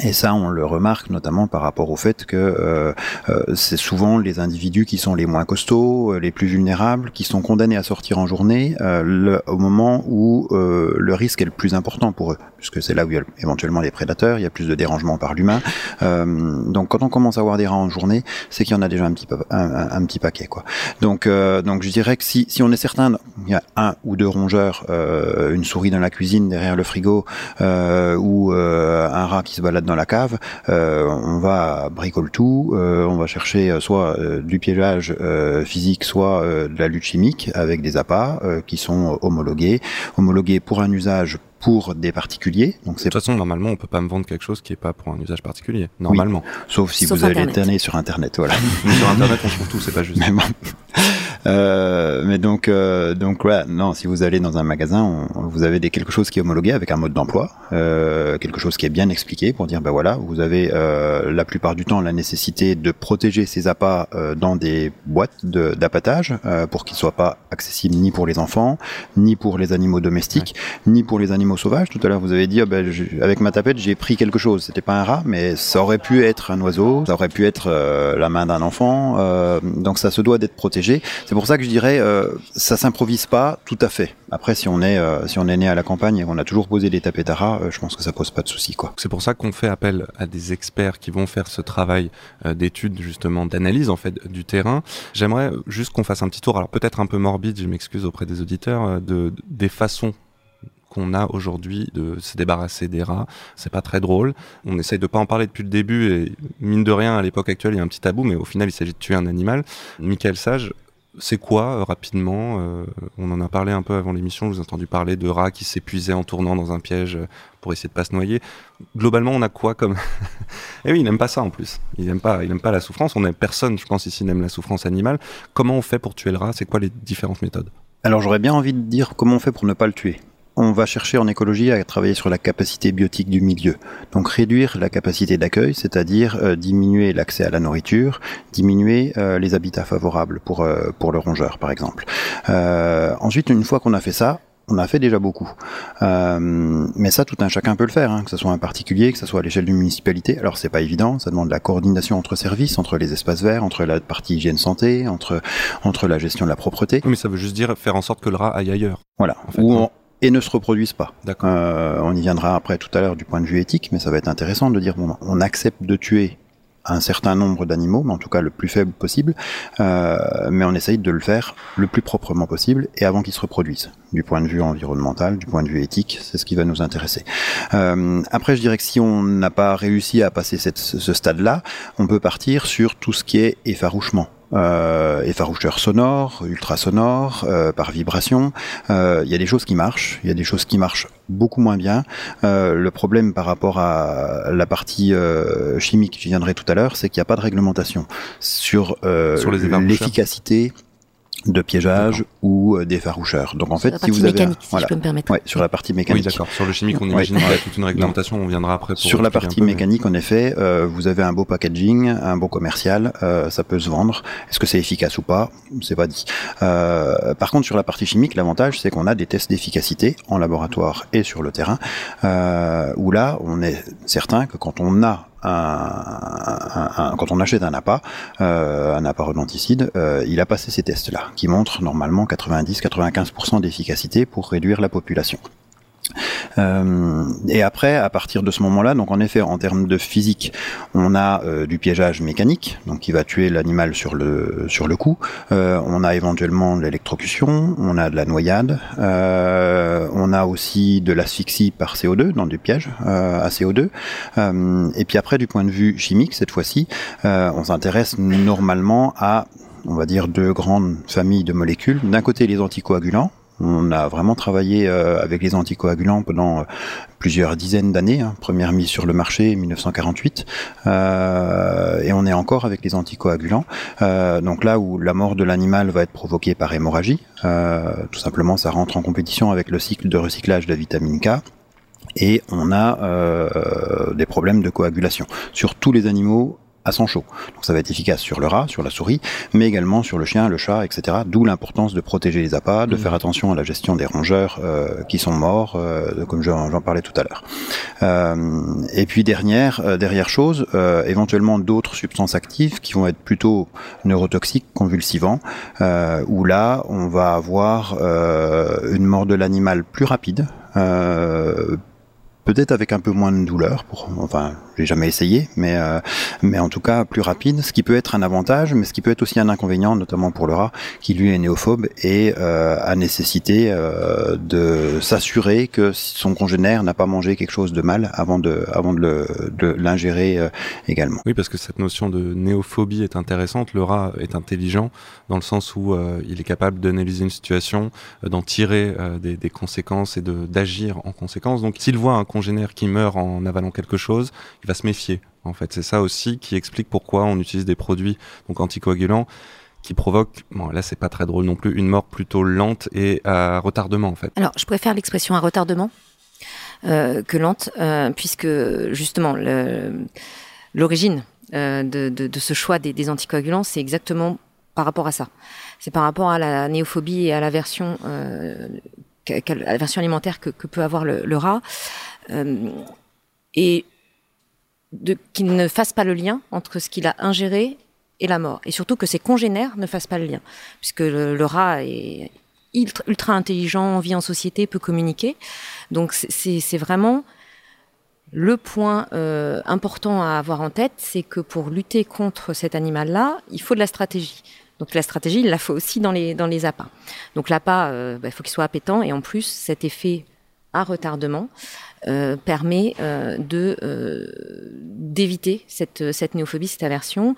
et ça, on le remarque notamment par rapport au fait que euh, euh, c'est souvent les individus qui sont les moins costauds, les plus vulnérables, qui sont condamnés à sortir en journée au moment où le risque est le plus important pour eux, puisque c'est là où il y a éventuellement des prédateurs, il y a plus de dérangements par l'humain. Euh, donc quand on commence à avoir des rats en journée, c'est qu'il y en a déjà un petit, un, petit paquet. Quoi. Donc, euh, donc je dirais que si, si on est certain, il y a un ou deux rongeurs, une souris dans la cuisine derrière le frigo, ou un rat qui se balade dans la cave, euh, on va bricoler tout, euh, on va chercher soit euh, du piégeage physique, soit de la lutte chimique avec des appâts qui sont homologués, homologués pour un usage pour des particuliers.
Donc de toute façon, normalement, on peut pas me vendre quelque chose qui est pas pour un usage particulier. Normalement.
Oui, sauf si sauf vous allez internet sur Internet, voilà.
sur Internet, on trouve tout, c'est pas juste.
Mais, bon. Euh, mais donc, euh, donc voilà, non, si vous allez dans un magasin, on, vous avez des, quelque chose qui est homologué avec un mode d'emploi, euh, quelque chose qui est bien expliqué pour dire, ben voilà, vous avez euh, la plupart du temps la nécessité de protéger ces appâts euh, dans des boîtes d'appâtage euh, pour qu'ils soient pas accessibles ni pour les enfants, ni pour les animaux domestiques, ouais. ni pour les animaux sauvages. Tout à l'heure, vous avez dit, oh ben, je, avec ma tapette, j'ai pris quelque chose. C'était pas un rat, mais ça aurait pu être un oiseau, ça aurait pu être euh, la main d'un enfant. Euh, donc ça se doit d'être protégé. C'est pour ça que je dirais, euh, ça s'improvise pas tout à fait. Après, si on est euh, si on est né à la campagne et qu'on a toujours posé des rats, euh, je pense que ça pose pas de souci, quoi.
C'est pour ça qu'on fait appel à des experts qui vont faire ce travail d'étude justement, d'analyse en fait du terrain. J'aimerais juste qu'on fasse un petit tour, alors peut-être un peu morbide, je m'excuse auprès des auditeurs, de des façons qu'on a aujourd'hui de se débarrasser des rats. C'est pas très drôle. On essaye de pas en parler depuis le début et mine de rien, à l'époque actuelle, il y a un petit tabou, mais au final, il s'agit de tuer un animal. Michael Sage, c'est quoi euh, rapidement euh, On en a parlé un peu avant l'émission. Je vous ai entendu parler de rats qui s'épuisaient en tournant dans un piège euh, pour essayer de pas se noyer. Globalement, on a quoi comme Eh oui, il n'aime pas ça en plus. Il n'aime pas, il n'aime pas la souffrance. On est personne, je pense ici, n'aime la souffrance animale. Comment on fait pour tuer le rat? C'est quoi les différentes méthodes?
Alors j'aurais bien envie de dire comment on fait pour ne pas le tuer on va chercher en écologie à travailler sur la capacité biotique du milieu. Donc réduire la capacité d'accueil, c'est-à-dire euh, diminuer l'accès à la nourriture, diminuer euh, les habitats favorables pour, euh, pour le rongeur, par exemple. ensuite, une fois qu'on a fait ça, on a fait déjà beaucoup. Euh, mais ça, tout un chacun peut le faire, hein, que ce soit un particulier, que ce soit à l'échelle d'une municipalité. Alors, c'est pas évident, ça demande de la coordination entre services, entre les espaces verts, entre la partie hygiène santé, entre, entre la gestion de la propreté.
Oui, mais ça veut juste dire faire en sorte que le rat aille ailleurs.
Voilà. En fait, Ou on, et ne se reproduisent pas. Euh, on y viendra après tout à l'heure du point de vue éthique, mais ça va être intéressant de dire bon, on accepte de tuer un certain nombre d'animaux, mais en tout cas le plus faible possible, euh, mais on essaye de le faire le plus proprement possible et avant qu'ils se reproduisent. Du point de vue environnemental, du point de vue éthique, c'est ce qui va nous intéresser. Euh, après, je dirais que si on n'a pas réussi à passer cette, ce stade-là, on peut partir sur tout ce qui est effarouchement. Euh, effaroucheur sonore, ultrasonore, euh, par vibration. Euh, Il y a des choses qui marchent, il y a des choses qui marchent beaucoup moins bien. Euh, le problème par rapport à la partie euh, chimique, j'y viendrai tout à l'heure, c'est qu'il n'y a pas de réglementation sur, euh,
Sur
l'efficacité de piégeage ou euh, d'effaroucheur. Donc en fait,
la
si vous avez un-
mécanique, si
voilà.
je peux me permettre.
Ouais, sur la partie
Oui,
mécanique.
d'accord. Sur le chimique, on
Ouais.
imagine qu'il y a toute une réglementation, on viendra après pour
Sur la partie
mais-
mécanique, en effet, euh, vous avez un beau packaging, un beau commercial, euh, ça peut se vendre. Est-ce que c'est efficace ou pas? C'est pas dit. Euh, par contre, sur la partie chimique, l'avantage, c'est qu'on a des tests d'efficacité en laboratoire et sur le terrain, euh, où là, on est certain que quand on a un, quand on achète un appât, euh, un appât rodenticide, euh, il a passé ces tests-là, qui montrent normalement 90-95% d'efficacité pour réduire la population. Euh, et après, à partir de ce moment-là, donc en effet, en termes de physique, on a euh, du piégeage mécanique, donc qui va tuer l'animal sur le sur le coup. Euh, on a éventuellement de l'électrocution, on a de la noyade, on a aussi de l'asphyxie par CO2 dans du piège à CO2. Euh, et puis après, du point de vue chimique, cette fois-ci, on s'intéresse normalement à on va dire deux grandes familles de molécules. D'un côté, les anticoagulants. On a vraiment travaillé euh, avec les anticoagulants pendant euh, plusieurs dizaines d'années. hein. Première mise sur le marché 1948, euh, et on est encore avec les anticoagulants. Donc là où la mort de l'animal va être provoquée par hémorragie, tout simplement, ça rentre en compétition avec le cycle de recyclage de la vitamine K. Et on a des problèmes de coagulation sur tous les animaux à sang chaud. Donc ça va être efficace sur le rat, sur la souris, mais également sur le chien, le chat, etc. D'où l'importance de protéger les appâts, de
Mhm.
faire attention à la gestion des rongeurs euh, qui sont morts, euh, comme j'en j'en parlais tout à l'heure. Euh, et puis dernière, euh, dernière chose, euh, éventuellement d'autres substances actives qui vont être plutôt neurotoxiques, convulsivants, euh, où là on va avoir euh, une mort de l'animal plus rapide. Euh, Peut-être avec un peu moins de douleur, pour, enfin, j'ai jamais essayé, mais euh, mais en tout cas plus rapide, ce qui peut être un avantage, mais ce qui peut être aussi un inconvénient, notamment pour le rat, qui lui est néophobe et euh, a nécessité euh, de s'assurer que son congénère n'a pas mangé quelque chose de mal avant de avant de l'ingérer euh, également.
Oui, parce que cette notion de néophobie est intéressante. Le rat est intelligent dans le sens où euh, il est capable d'analyser une situation, euh, d'en tirer des, des conséquences et de d'agir en conséquence. Donc, s'il voit un congénère qui meurt en avalant quelque chose, il va se méfier. En fait, c'est ça aussi qui explique pourquoi on utilise des produits donc anticoagulants qui provoquent, bon là c'est pas très drôle non plus, une mort plutôt lente et à retardement en fait.
Alors, je préfère l'expression à retardement euh, que lente, euh, puisque justement, l'origine euh, de, ce choix des, anticoagulants, c'est exactement par rapport à ça. C'est par rapport à la néophobie et à l'aversion, la version alimentaire que, peut avoir le, le rat. Et qu'il ne fasse pas le lien entre ce qu'il a ingéré et la mort. Et surtout que ses congénères ne fassent pas le lien. Puisque le, rat est ultra, intelligent, vit en société, peut communiquer. Donc c'est- vraiment le point euh, important à avoir en tête, c'est que pour lutter contre cet animal-là, il faut de la stratégie. Donc la stratégie, il la faut aussi dans les, dans les appâts. Donc l'appât, euh, bah, il faut qu'il soit appétant et en plus cet effet à retardement euh, permet euh, de euh, d'éviter cette, cette néophobie, cette aversion.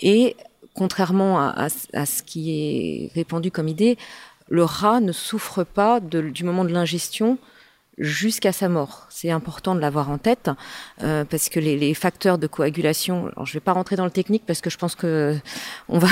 Et contrairement à, à, à ce qui est répandu comme idée, le rat ne souffre pas de, du moment de l'ingestion jusqu'à sa mort. C'est important de l'avoir en tête euh, parce que les, les, facteurs de coagulation. Alors, je ne vais pas rentrer dans le technique parce que je pense que on va.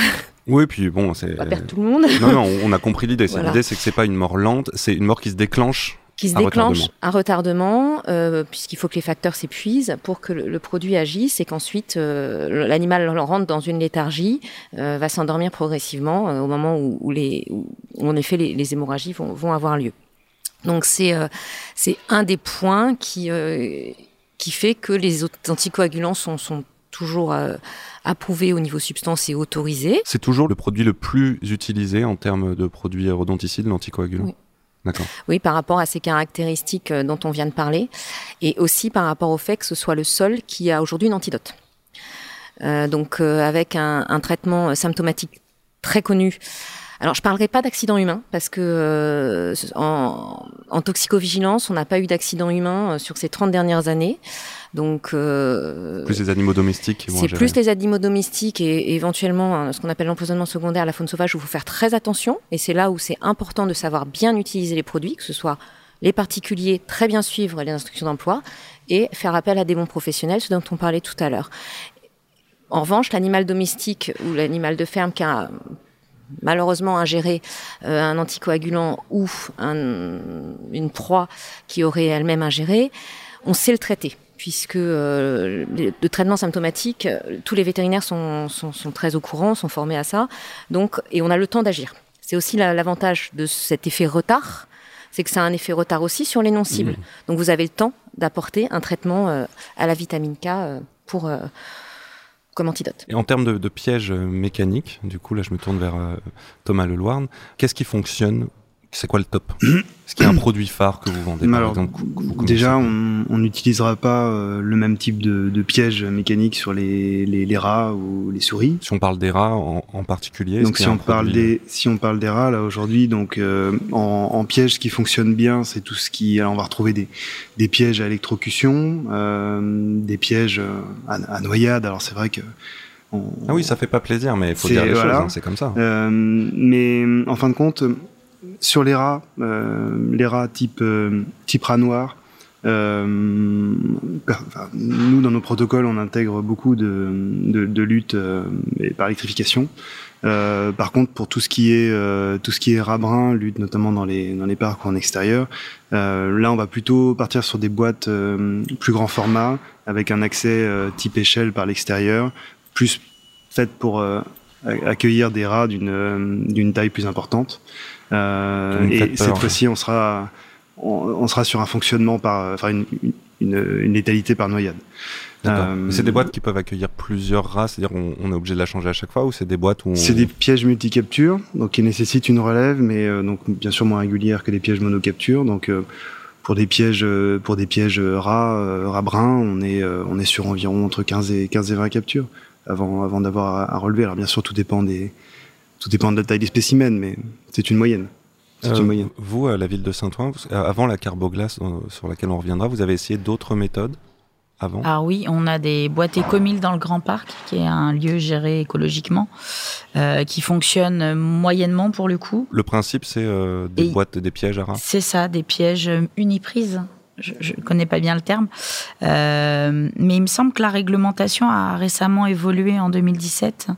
Oui, puis bon, c'est.
On va perdre tout le monde.
Non, non, on a compris l'idée.
Voilà.
L'idée, c'est que c'est pas une mort lente, c'est une mort qui se déclenche
qui se déclenche
retardement.
à retardement, euh, puisqu'il faut que les facteurs s'épuisent pour que le, le, produit agisse et qu'ensuite euh, l'animal rentre dans une léthargie, euh, va s'endormir progressivement au moment où, où, les, où en effet les, les hémorragies vont, vont, avoir lieu. Donc c'est c'est un des points qui qui fait que les anticoagulants sont, sont toujours approuvés au niveau substance et autorisés.
C'est toujours le produit le plus utilisé en termes de produits rodonticides, l'anticoagulant?
Oui. Oui, par rapport à ces caractéristiques euh, dont on vient de parler, et aussi par rapport au fait que ce soit le sol qui a aujourd'hui une antidote. Euh, donc, euh, avec un, un, traitement symptomatique très connu, Alors, je parlerai pas d'accident humain parce que euh, en, en, toxicovigilance, on n'a pas eu d'accident humain euh, sur ces 30 dernières années. Donc,
euh, plus les animaux domestiques.
C'est plus les animaux domestiques et, éventuellement hein, ce qu'on appelle l'empoisonnement secondaire, la faune sauvage, où il faut faire très attention. Et c'est là où c'est important de savoir bien utiliser les produits, que ce soit les particuliers, très bien suivre les instructions d'emploi et faire appel à des bons professionnels, ce dont on parlait tout à l'heure. En revanche, l'animal domestique ou l'animal de ferme qui a malheureusement ingéré euh, un anticoagulant ou une proie qui aurait elle-même ingéré, on sait le traiter puisque euh, le traitement symptomatique, tous les vétérinaires sont, très au courant, sont formés à ça, donc et on a le temps d'agir. C'est aussi l'avantage de cet effet retard, c'est que ça a un effet retard aussi sur les non-cibles. Mmh. Donc vous avez le temps d'apporter un traitement euh, à la vitamine K euh, pour comme antidote.
Et en termes de, pièges mécaniques, du coup là je me tourne vers Thomas Leloirne, qu'est-ce qui fonctionne c'est quoi le top Est-ce qu'il y a un produit phare que vous vendez par exemple,
Déjà, on n'utilisera pas euh, le même type de, de, piège mécanique sur les, les, les, rats ou les souris.
Si on parle des rats en, en particulier,
donc si on parle des si on parle des rats là aujourd'hui, donc euh, en, en, piège, ce qui fonctionne bien, c'est tout ce qui alors on va retrouver des, des pièges à électrocution, euh, des pièges à, à noyade. Alors c'est vrai que
ah oui, ça fait pas plaisir, mais il faut dire les choses, hein, c'est comme ça.
Mais en fin de compte, sur les rats, euh, les rats type, euh, type rat noir, euh, nous, dans nos protocoles, on intègre beaucoup de, de, lutte par électrification. par contre, pour tout ce qui est tout ce qui est rat brun, lutte notamment dans les dans les parcs ou en extérieur, là, on va plutôt partir sur des boîtes plus grand format avec un accès type échelle par l'extérieur, plus faites pour accueillir des rats d'une d'une taille plus importante. Euh, et cette fois-ci, on sera, on, sera sur un fonctionnement par, enfin une, une, létalité par noyade.
Euh, c'est des boîtes qui peuvent accueillir plusieurs rats, c'est-à-dire on, on, est obligé de la changer à chaque fois ou c'est des boîtes où
C'est des pièges multicaptures, donc qui nécessitent une relève, mais euh, donc bien sûr moins régulière que les pièges monocaptures. Donc pour des pièges pour des pièges rats, rats bruns, on est on est sur environ entre 15 et 15 et 20 captures avant avant d'avoir à, relever. Alors bien sûr tout dépend des tout dépend de la taille des spécimens, mais c'est une moyenne.
C'est une euh, moyenne. Vous, à la ville de Saint-Ouen, avant la carboglace euh, sur laquelle on reviendra, vous avez essayé d'autres méthodes avant?
Ah oui, on a des boîtes écomiles dans le Grand Parc, qui est un lieu géré écologiquement, euh, qui fonctionne moyennement pour le coup.
Le principe, c'est des boîtes, des pièges à rats?
C'est ça, des pièges uniprises je ne connais pas bien le terme, euh, mais il me semble que la réglementation a récemment évolué en 2017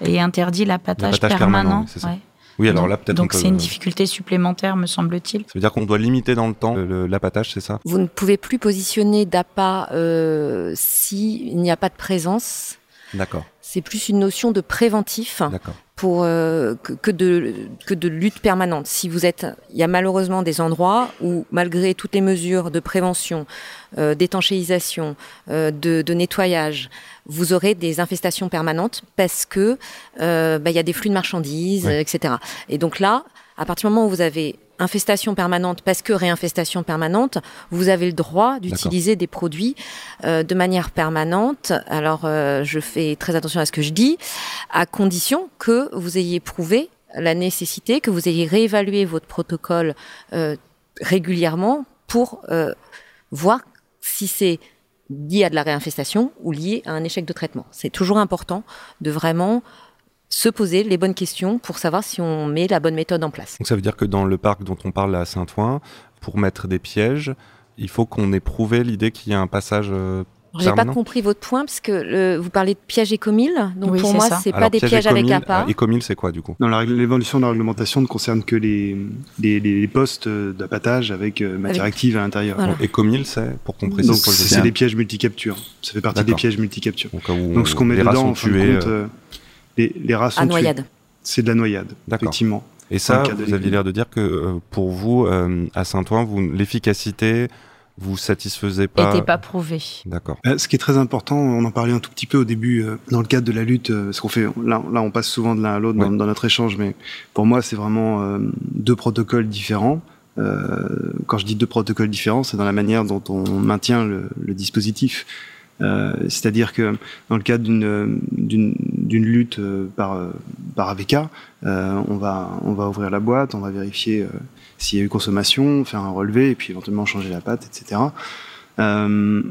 et interdit l'appâtage permanent. permanent
Oui, alors là peut-être.
Donc c'est une difficulté supplémentaire, me semble-t-il.
Ça veut dire qu'on doit limiter dans le temps l'appâtage, c'est ça?
Vous ne pouvez plus positionner d'appât euh, s'il n'y a pas de présence.
D'accord.
C'est plus une notion de préventif pour euh, que, de que de lutte permanente. Si vous êtes, il y a malheureusement des endroits où malgré toutes les mesures de prévention, euh, d'étanchéisation, euh, de, de, nettoyage, vous aurez des infestations permanentes parce que bah, il y a des flux de marchandises, etc. Et donc là, à partir du moment où vous avez infestation permanente parce que réinfestation permanente, vous avez le droit d'utiliser des produits euh, de manière permanente. Alors, euh, je fais très attention à ce que je dis, à condition que vous ayez prouvé la nécessité, que vous ayez réévalué votre protocole euh, régulièrement pour voir si c'est lié à de la réinfestation ou lié à un échec de traitement. C'est toujours important de vraiment se poser les bonnes questions pour savoir si on met la bonne méthode en place.
Donc ça veut dire que dans le parc dont on parle à Saint-Ouen, pour mettre des pièges, il faut qu'on ait prouvé l'idée qu'il y a un passage euh,
j'ai pas compris votre point parce que vous parlez de pièges écomiles. Donc pour moi, c'est pas des pièges avec appât.
Écomile, c'est quoi du coup?
Non, l'évolution de la réglementation ne concerne que les, les, les postes d'appâtage avec euh, matière active à l'intérieur.
Voilà. Écomile, c'est pour qu'on précise.
C'est des pièges multicaptures. Ça fait partie des pièges multicaptures. Donc ce qu'on met dedans, en fin de compte, euh, les, rats sont
noyade.
C'est de la noyade, effectivement.
Et ça, vous aviez l'air de dire que euh, pour vous, euh, à Saint-Ouen, l'efficacité vous satisfaisait pas
N'était pas prouvé.
D'accord.
Euh, ce qui est très important, on en parlait un tout petit peu au début dans le cadre de la lutte, parce qu'on fait là, là, on passe souvent de l'un à l'autre dans, notre échange, mais pour moi, c'est vraiment deux protocoles différents. quand je dis deux protocoles différents, c'est dans la manière dont on maintient le, le dispositif. Euh, c'est-à-dire que dans le cadre d'une lutte euh, par, par AVK. on, va, on va ouvrir la boîte, on va vérifier s'il y a eu consommation, faire un relevé et puis éventuellement changer la pâte, etc. Euh,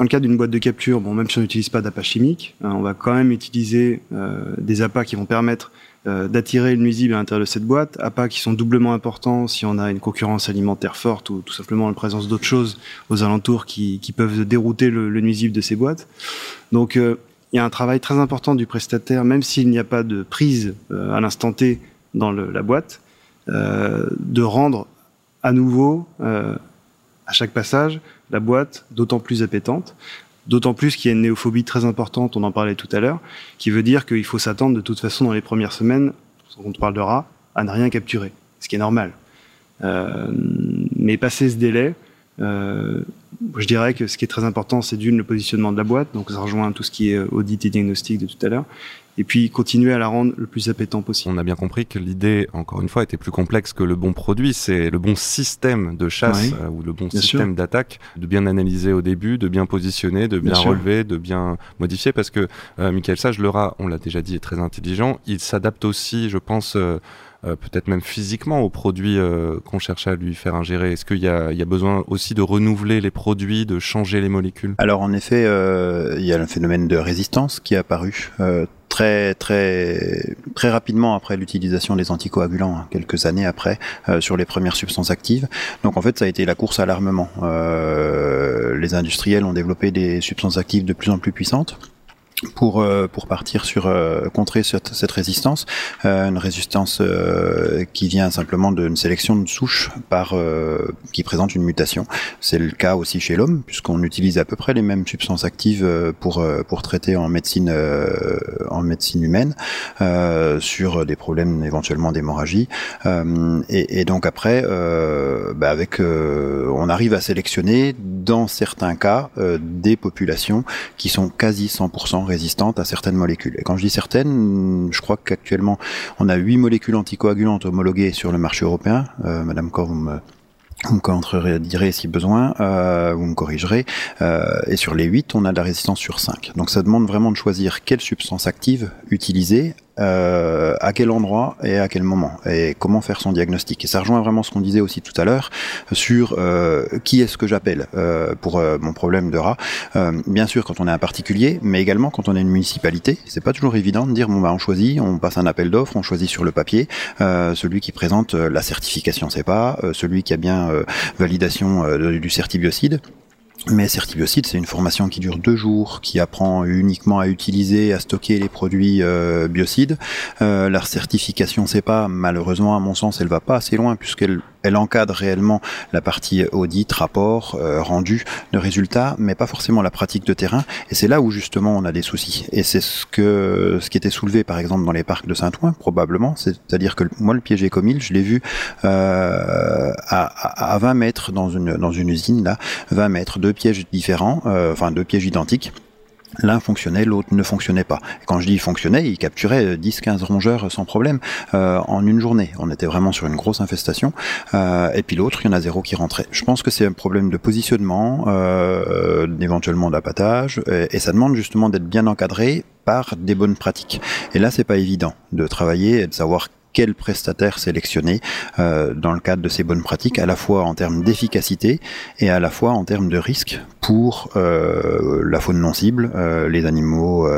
dans le cas d'une boîte de capture, bon, même si on n'utilise pas d'appât chimique, hein, on va quand même utiliser euh, des appâts qui vont permettre euh, d'attirer le nuisible à l'intérieur de cette boîte, appâts qui sont doublement importants si on a une concurrence alimentaire forte ou tout simplement la présence d'autres choses aux alentours qui, peuvent dérouter le, le, nuisible de ces boîtes. Donc euh, il y a un travail très important du prestataire, même s'il n'y a pas de prise euh, à l'instant T dans le, la boîte, de rendre à nouveau à chaque passage la boîte d'autant plus appétente, d'autant plus qu'il y a une néophobie très importante, on en parlait tout à l'heure, qui veut dire qu'il faut s'attendre de toute façon dans les premières semaines, on parle de à ne rien capturer, ce qui est normal. Euh, mais passer ce délai, euh, je dirais que ce qui est très important, c'est d'une le positionnement de la boîte, donc ça rejoint tout ce qui est audit et diagnostic de tout à l'heure, et puis continuer à la rendre le plus appétant possible.
On a bien compris que l'idée, encore une fois, était plus complexe que le bon produit, c'est le bon système de chasse euh, ou le bon système d'attaque, de bien analyser au début, de bien positionner, de bien, relever, de bien modifier, parce que euh, Michael Sage, le rat, on l'a déjà dit, est très intelligent, il s'adapte aussi, je pense, euh, euh, peut-être même physiquement aux produits euh, qu'on cherche à lui faire ingérer Est-ce qu'il y, y a, besoin aussi de renouveler les produits, de changer les molécules?
Alors en effet, euh, il y a un phénomène de résistance qui est apparu très très très rapidement après l'utilisation des anticoagulants, hein, quelques années après, sur les premières substances actives. Donc en fait, ça a été la course à l'armement. les industriels ont développé des substances actives de plus en plus puissantes pour euh, pour partir sur euh, contrer cette, cette résistance, euh, une résistance qui vient simplement d'une sélection de souches par qui présente une mutation. C'est le cas aussi chez l'homme puisqu'on utilise à peu près les mêmes substances actives pour pour traiter en médecine en médecine humaine sur des problèmes éventuellement d'hémorragie et, et, donc après bah avec on arrive à sélectionner dans certains cas des populations qui sont quasi 100% résistantes à certaines molécules. Et quand je dis certaines, je crois qu'actuellement, on a huit molécules anticoagulantes homologuées sur le marché européen. Euh, Madame Cor, vous me vous contredirez si besoin, euh, vous me corrigerez. Euh, et sur les 8, on a de la résistance sur 5. Donc ça demande vraiment de choisir quelle substance active utiliser euh, à quel endroit et à quel moment et comment faire son diagnostic. Et ça rejoint vraiment ce qu'on disait aussi tout à l'heure sur euh, qui est-ce que j'appelle euh, pour euh, mon problème de rat. Euh, bien sûr quand on est un particulier, mais également quand on est une municipalité, c'est pas toujours évident de dire bon bah on choisit, on passe un appel d'offres, on choisit sur le papier celui qui présente la certification c'est pas, celui qui a bien validation du certibiocide. Mais Certibiocide, c'est une formation qui dure deux jours, qui apprend uniquement à utiliser, à stocker les produits euh, biocides. Euh, la certification, c'est pas, malheureusement, à mon sens, elle va pas assez loin puisqu'elle elle encadre réellement la partie audit, rapport, euh, rendu de résultats, mais pas forcément la pratique de terrain. Et c'est là où justement on a des soucis. Et c'est ce qui était soulevé par exemple dans les parcs de Saint-Ouen, probablement. C'est-à-dire que moi le piège écomile, je l'ai vu euh, à, à, 20 mètres dans une dans une usine là, 20 mètres, deux pièges différents, euh, enfin deux pièges identiques L'un fonctionnait, l'autre ne fonctionnait pas. quand je dis fonctionnait, il capturait 10-15 rongeurs sans problème euh, en une journée. On était vraiment sur une grosse infestation. Euh, et puis l'autre, il y en a zéro qui rentrait. Je pense que c'est un problème de positionnement, euh, éventuellement d'appâtage, et, et ça demande justement d'être bien encadré par des bonnes pratiques. Et là, c'est pas évident de travailler et de savoir quel prestataire sélectionner euh, dans le cadre de ces bonnes pratiques, à la fois en termes d'efficacité et à la fois en termes de risque pour euh, la faune non cible, euh, les animaux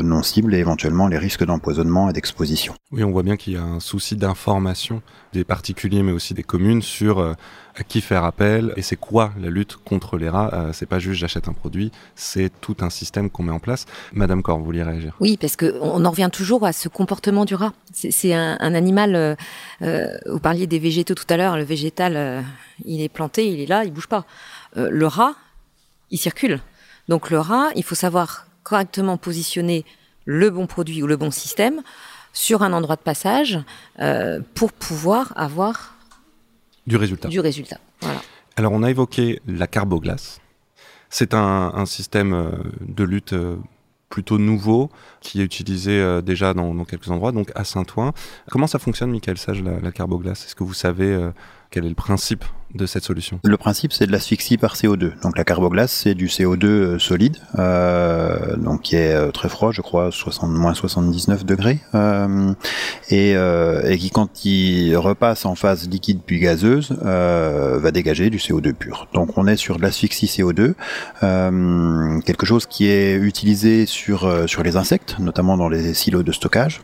non cibles et éventuellement les risques d'empoisonnement et d'exposition.
Oui, on voit bien qu'il y a un souci d'information des particuliers mais aussi des communes sur à qui faire appel et c'est quoi la lutte contre les rats. Euh, c'est pas juste j'achète un produit, c'est tout un système qu'on met en place. Madame Cor, vous vouliez réagir?
Oui, parce que on en revient toujours à ce comportement du rat. C'est un, animal. Euh, euh, vous parliez des végétaux tout à l'heure. Le végétal, il est planté, il est là, il bouge pas. Le rat, il circule. Donc le rat, il faut savoir correctement positionner le bon produit ou le bon système sur un endroit de passage pour pouvoir avoir
du résultat.
Du résultat. Voilà.
Alors on a évoqué la carboglace. C'est un, un, système euh, de lutte euh, plutôt nouveau qui est utilisé euh, déjà dans, dans, quelques endroits, donc à Saint-Ouen. Comment ça fonctionne, Michael Sage, la, la carboglace? Est-ce que vous savez Quel est le principe de cette solution?
Le principe, c'est de l'asphyxie par CO2. Donc la carboglace, c'est du CO2 euh, solide, euh, donc qui est euh, très froid, je crois, 60, moins 79 degrés, et, et, qui, quand il repasse en phase liquide puis gazeuse, va dégager du CO2 pur. Donc on est sur de l'asphyxie CO2, quelque chose qui est utilisé sur, sur les insectes, notamment dans les silos de stockage,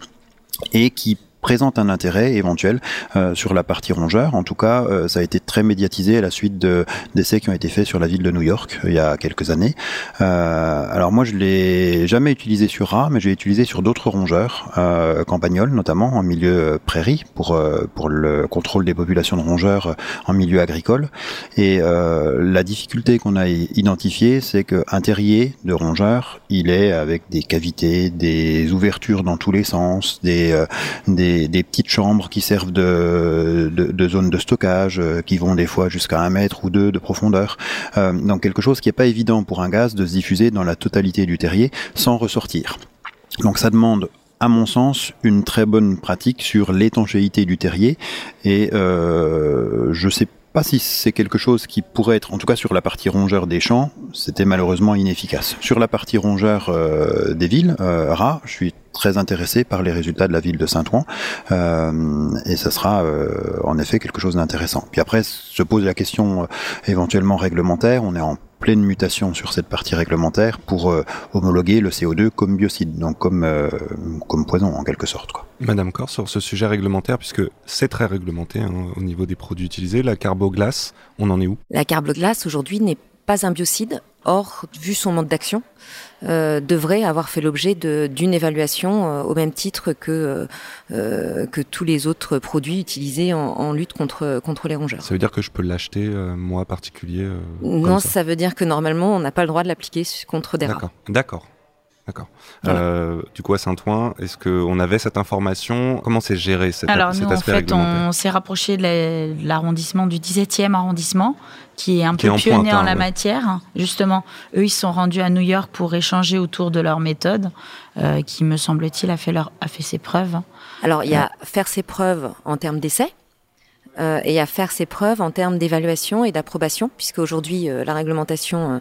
et qui présente un intérêt éventuel euh, sur la partie rongeur. En tout cas, euh, ça a été très médiatisé à la suite de d'essais qui ont été faits sur la ville de New York euh, il y a quelques années. Alors moi, je l'ai jamais utilisé sur rat, mais j'ai utilisé sur d'autres rongeurs, campagnols notamment en milieu prairie pour pour le contrôle des populations de rongeurs en milieu agricole. Et la difficulté qu'on a identifiée, c'est qu'un terrier de rongeurs, il est avec des cavités, des ouvertures dans tous les sens, des des des, petites chambres qui servent de, de, de zone de stockage, euh, qui vont des fois jusqu'à un mètre ou deux de profondeur. Euh, donc quelque chose qui n'est pas évident pour un gaz de se diffuser dans la totalité du terrier sans ressortir. Donc ça demande à mon sens, une très bonne pratique sur l'étanchéité du terrier. Et euh, je sais pas si c'est quelque chose qui pourrait être, en tout cas sur la partie rongeur des champs, c'était malheureusement inefficace. Sur la partie rongeur des villes, rats, je suis très intéressé par les résultats de la ville de Saint-Ouen euh, et ça sera euh, en effet quelque chose d'intéressant. Puis après se pose la question euh, éventuellement réglementaire, on est en pleine mutation sur cette partie réglementaire pour euh, homologuer le CO2 comme biocide, donc comme, euh, comme poison en quelque sorte. Quoi.
Madame Cor, sur ce sujet réglementaire, puisque c'est très réglementé hein, au niveau des produits utilisés, la carboglace, on en est où?
La carboglace aujourd'hui n'est pas un biocide, or, vu son mode d'action, euh, devrait avoir fait l'objet d'une évaluation euh, au même titre que, euh, que tous les autres produits utilisés en, en, lutte contre, contre les rongeurs.
Ça veut dire que je peux l'acheter, euh, moi particulier
Non, ça. ça. veut dire que normalement, on n'a pas le droit de l'appliquer contre des rats.
D'accord, d'accord. D'accord. Voilà. Euh, du coup, à Saint-Ouen, est-ce qu'on avait cette information? Comment c'est géré cet,
Alors,
cet
nous,
aspect
en fait, on s'est rapproché de l'arrondissement du 17e arrondissement, qui est un
qui
peu
est en
pionnier
pointe,
en la
hein, ouais.
matière. Justement, eux, ils sont rendus à New York pour échanger autour de leur méthode, euh, qui, me semble-t-il, a fait, leur, a fait ses preuves.
Alors, il y a faire ses preuves en termes d'essai, euh, et à faire ses preuves en termes d'évaluation et d'approbation, puisque aujourd'hui euh, la réglementation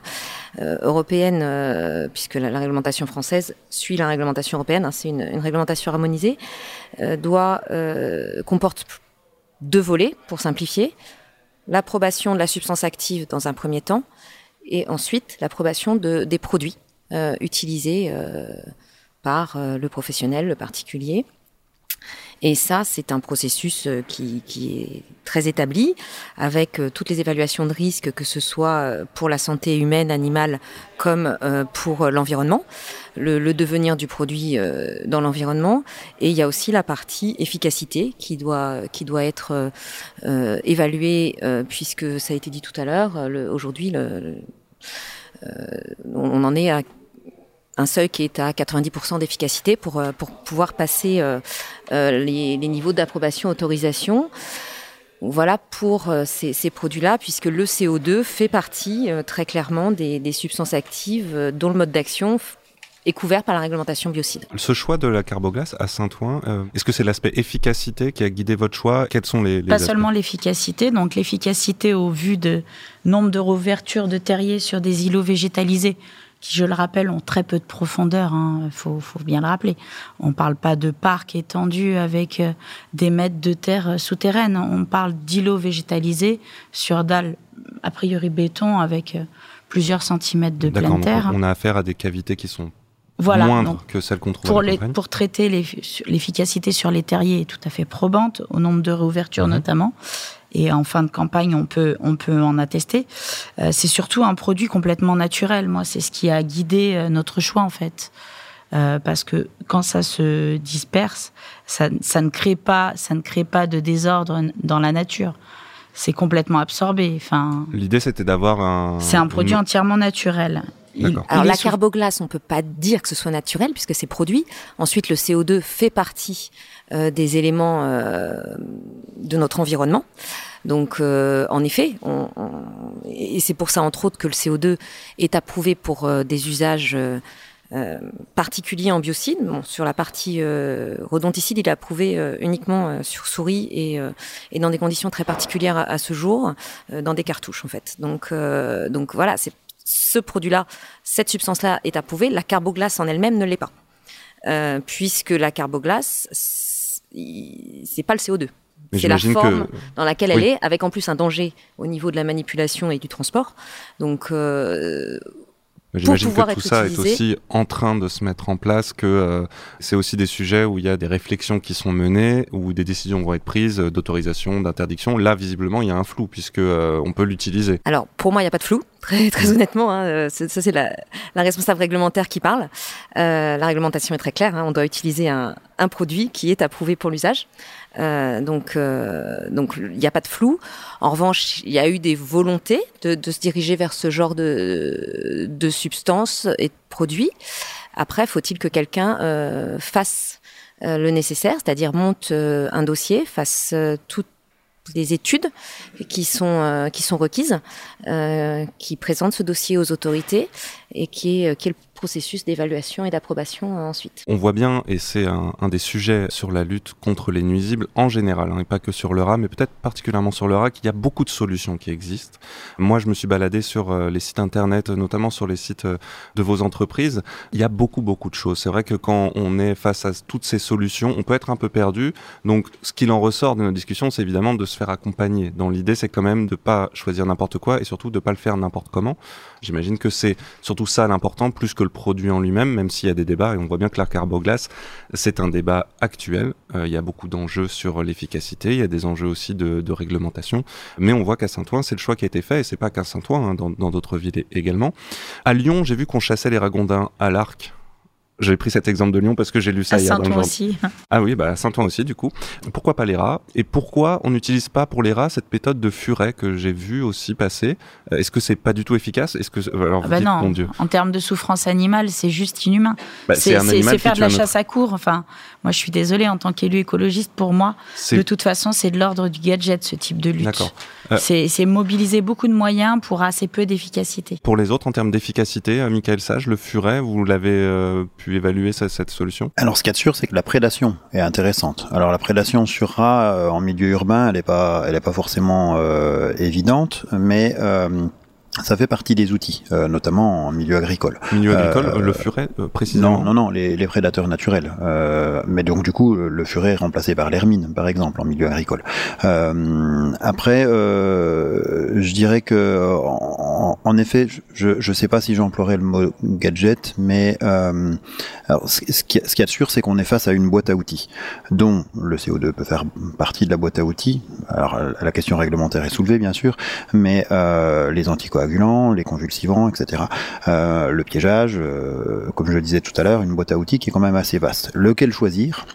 euh, européenne, euh, puisque la, la, réglementation française suit la réglementation européenne, hein, c'est une, une, réglementation harmonisée, euh, doit comporte deux volets pour simplifier l'approbation de la substance active dans un premier temps, et ensuite l'approbation de, des produits euh, utilisés par le professionnel, le particulier. Et ça, c'est un processus euh, qui, qui, est très établi, avec euh, toutes les évaluations de risque, que ce soit euh, pour la santé humaine, animale, comme pour l'environnement, le, le, devenir du produit dans l'environnement. Et il y a aussi la partie efficacité qui doit, qui doit être évaluée, puisque ça a été dit tout à l'heure, aujourd'hui, on en est à un seuil qui est à 90% d'efficacité pour, euh, pour pouvoir passer euh, euh, les, les, niveaux d'approbation, autorisation. Voilà pour ces, ces produits-là, puisque le CO2 fait partie très clairement des, des, substances actives dont le mode d'action est couvert par la réglementation biocide.
Ce choix de la carboglace à Saint-Ouen, euh, est-ce que c'est l'aspect efficacité qui a guidé votre choix? Quels sont les, les
Pas
aspects
seulement l'efficacité, donc l'efficacité au vu de nombre de rouvertures de terriers sur des îlots végétalisés qui, je le rappelle, ont très peu de profondeur. Il hein, faut, faut, bien le rappeler. On ne parle pas de parcs étendus avec euh, des mètres de terre souterraine. On parle d'îlots végétalisés sur dalles a priori béton avec euh, plusieurs centimètres de pleine terre.
On a affaire à des cavités qui sont
voilà,
moindres
donc,
que celles qu'on trouve
pour, les, pour traiter l'efficacité sur les terriers est tout à fait probante, au nombre de réouvertures mmh. notamment et en fin de campagne, on peut, on peut en attester. Euh, c'est surtout un produit complètement naturel. Moi, c'est ce qui a guidé euh, notre choix, en fait. Euh, parce que quand ça se disperse, ça, ça, ne crée pas, ça ne crée pas de désordre dans la nature. C'est complètement absorbé. Enfin,
L'idée, c'était d'avoir un.
C'est un produit entièrement naturel.
Il, Alors la carboglace, on peut pas dire que ce soit naturel puisque c'est produit. Ensuite, le CO2 fait partie des éléments euh, de notre environnement. Donc, euh, en effet, on, et c'est pour ça entre autres que le CO2 est approuvé pour euh, des usages euh, particulier en biocide. Bon, sur la partie euh, rodonticide, il est approuvé euh, uniquement euh, sur souris et, euh, dans des conditions très particulières à, à ce jour, euh, dans des cartouches en fait. Donc, euh, donc voilà, c'est ce produit-là, cette substance-là est approuvée. La carboglace en elle-même ne l'est pas, Euh, puisque la carboglace, c'est pas le CO2.
Mais
C'est la forme
que-
dans laquelle
Oui.
elle est, avec en plus un danger au niveau de la manipulation et du transport. Donc, euh,
J'imagine que tout ça est aussi en train de se mettre en place, que euh, c'est aussi des sujets où il y a des réflexions qui sont menées, où des décisions vont être prises euh, d'autorisation, d'interdiction. Là, visiblement, il y a un flou puisque euh, on peut l'utiliser.
Alors, pour moi, il n'y a pas de flou, très, très honnêtement. Hein, euh, ça, c'est la, la responsable réglementaire qui parle. Euh, la réglementation est très claire. hein, on doit utiliser un, un produit qui est approuvé pour l'usage. Euh, donc, euh, donc, il n'y a pas de flou. En revanche, il y a eu des volontés de, se diriger vers ce genre de, de substances et de produits. Après, faut-il que quelqu'un euh, fasse le nécessaire, c'est-à-dire monte un dossier, fasse toutes les études qui sont qui sont requises, qui présentent ce dossier aux autorités et qui est qui est le processus d'évaluation et d'approbation euh, ensuite.
On voit bien, et c'est un, des sujets sur la lutte contre les nuisibles en général, hein, et pas que sur le rat, mais peut-être particulièrement sur le rat, qu'il y a beaucoup de solutions qui existent. Moi, je me suis baladé sur euh, les sites internet, notamment sur les sites euh, de vos entreprises. Il y a beaucoup, beaucoup de choses. C'est vrai que quand on est face à toutes ces solutions, on peut être un peu perdu. Donc, ce qu'il en ressort de notre discussion, c'est évidemment de se faire accompagner. Dans l'idée, c'est quand même de pas choisir n'importe quoi et surtout de pas le faire n'importe comment. J'imagine que c'est surtout ça l'important, plus que le produit en lui-même, même s'il y a des débats, et on voit bien que la carboglace, c'est un débat actuel. Euh, il y a beaucoup d'enjeux sur l'efficacité, il y a des enjeux aussi de, réglementation, mais on voit qu'à Saint-Ouen, c'est le choix qui a été fait, et c'est pas qu'à Saint-Ouen, hein, dans d'autres villes également. À Lyon, j'ai vu qu'on chassait les ragondins à l'arc. J'ai pris cet exemple de Lyon parce que j'ai lu ça
À
hier dans le
Saint-Ouen
journal.
aussi.
Ah oui, bah à Saint-Ouen aussi du coup. Pourquoi pas les rats Et pourquoi on n'utilise pas pour les rats cette méthode de furet que j'ai vu aussi passer? Euh, Est-ce que c'est pas du tout efficace? Est-ce que alors
Ah
vous
bah
dites,
non,
mon Dieu,
en termes de souffrance animale, c'est juste inhumain.
Bah,
c'est faire de la chasse à court. Enfin, moi, je suis désolée, en tant qu'élu écologiste, pour moi, de toute façon, c'est de l'ordre du gadget, ce type de lutte.
Euh,
C'est mobiliser beaucoup de moyens pour assez peu d'efficacité.
Pour les autres, en termes d'efficacité, euh, Michael Sage, le furet, vous l'avez euh, pu évaluer ça- cette solution?
Alors, ce qu'il y a de sûr, c'est que la prédation est intéressante. Alors, la prédation sur rat euh, en milieu urbain, elle n'est pas, elle est pas forcément euh, évidente, mais euh, ça fait partie des outils, euh, notamment en milieu agricole.
Milieu
Euh,
agricole, euh, le furet, euh, précisément
Non, non, non, les, les prédateurs naturels. Euh, mais donc du coup, le furet est remplacé par l'hermine, par exemple, en milieu agricole. Euh, après, euh, je dirais que, en, en effet, je ne sais pas si j'emploierais le mot gadget, mais euh, alors, ce, ce qui ce qu'il y a de sûr, c'est qu'on est face à une boîte à outils, dont le CO2 peut faire partie de la boîte à outils. Alors, la question réglementaire est soulevée, bien sûr, mais euh, les les convulsivants, etc. Euh, le piégeage, euh, comme je le disais tout à l'heure, une boîte à outils qui est quand même assez vaste. Lequel choisir?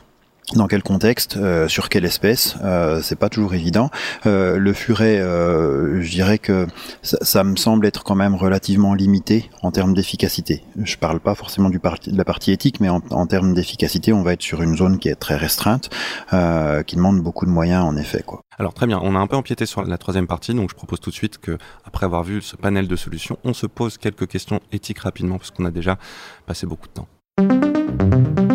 Dans quel contexte, euh, sur quelle espèce, euh, c'est pas toujours évident. Le furet, je dirais que ça, me semble être quand même relativement limité en termes d'efficacité. Je parle pas forcément du parti, de la partie éthique, mais en, en termes d'efficacité, on va être sur une zone qui est très restreinte, qui demande beaucoup de moyens en effet. Quoi.
Alors très bien, on a un peu empiété sur la troisième partie, donc je propose tout de suite que, après avoir vu ce panel de solutions, on se pose quelques questions éthiques rapidement, parce qu'on a déjà passé beaucoup de temps.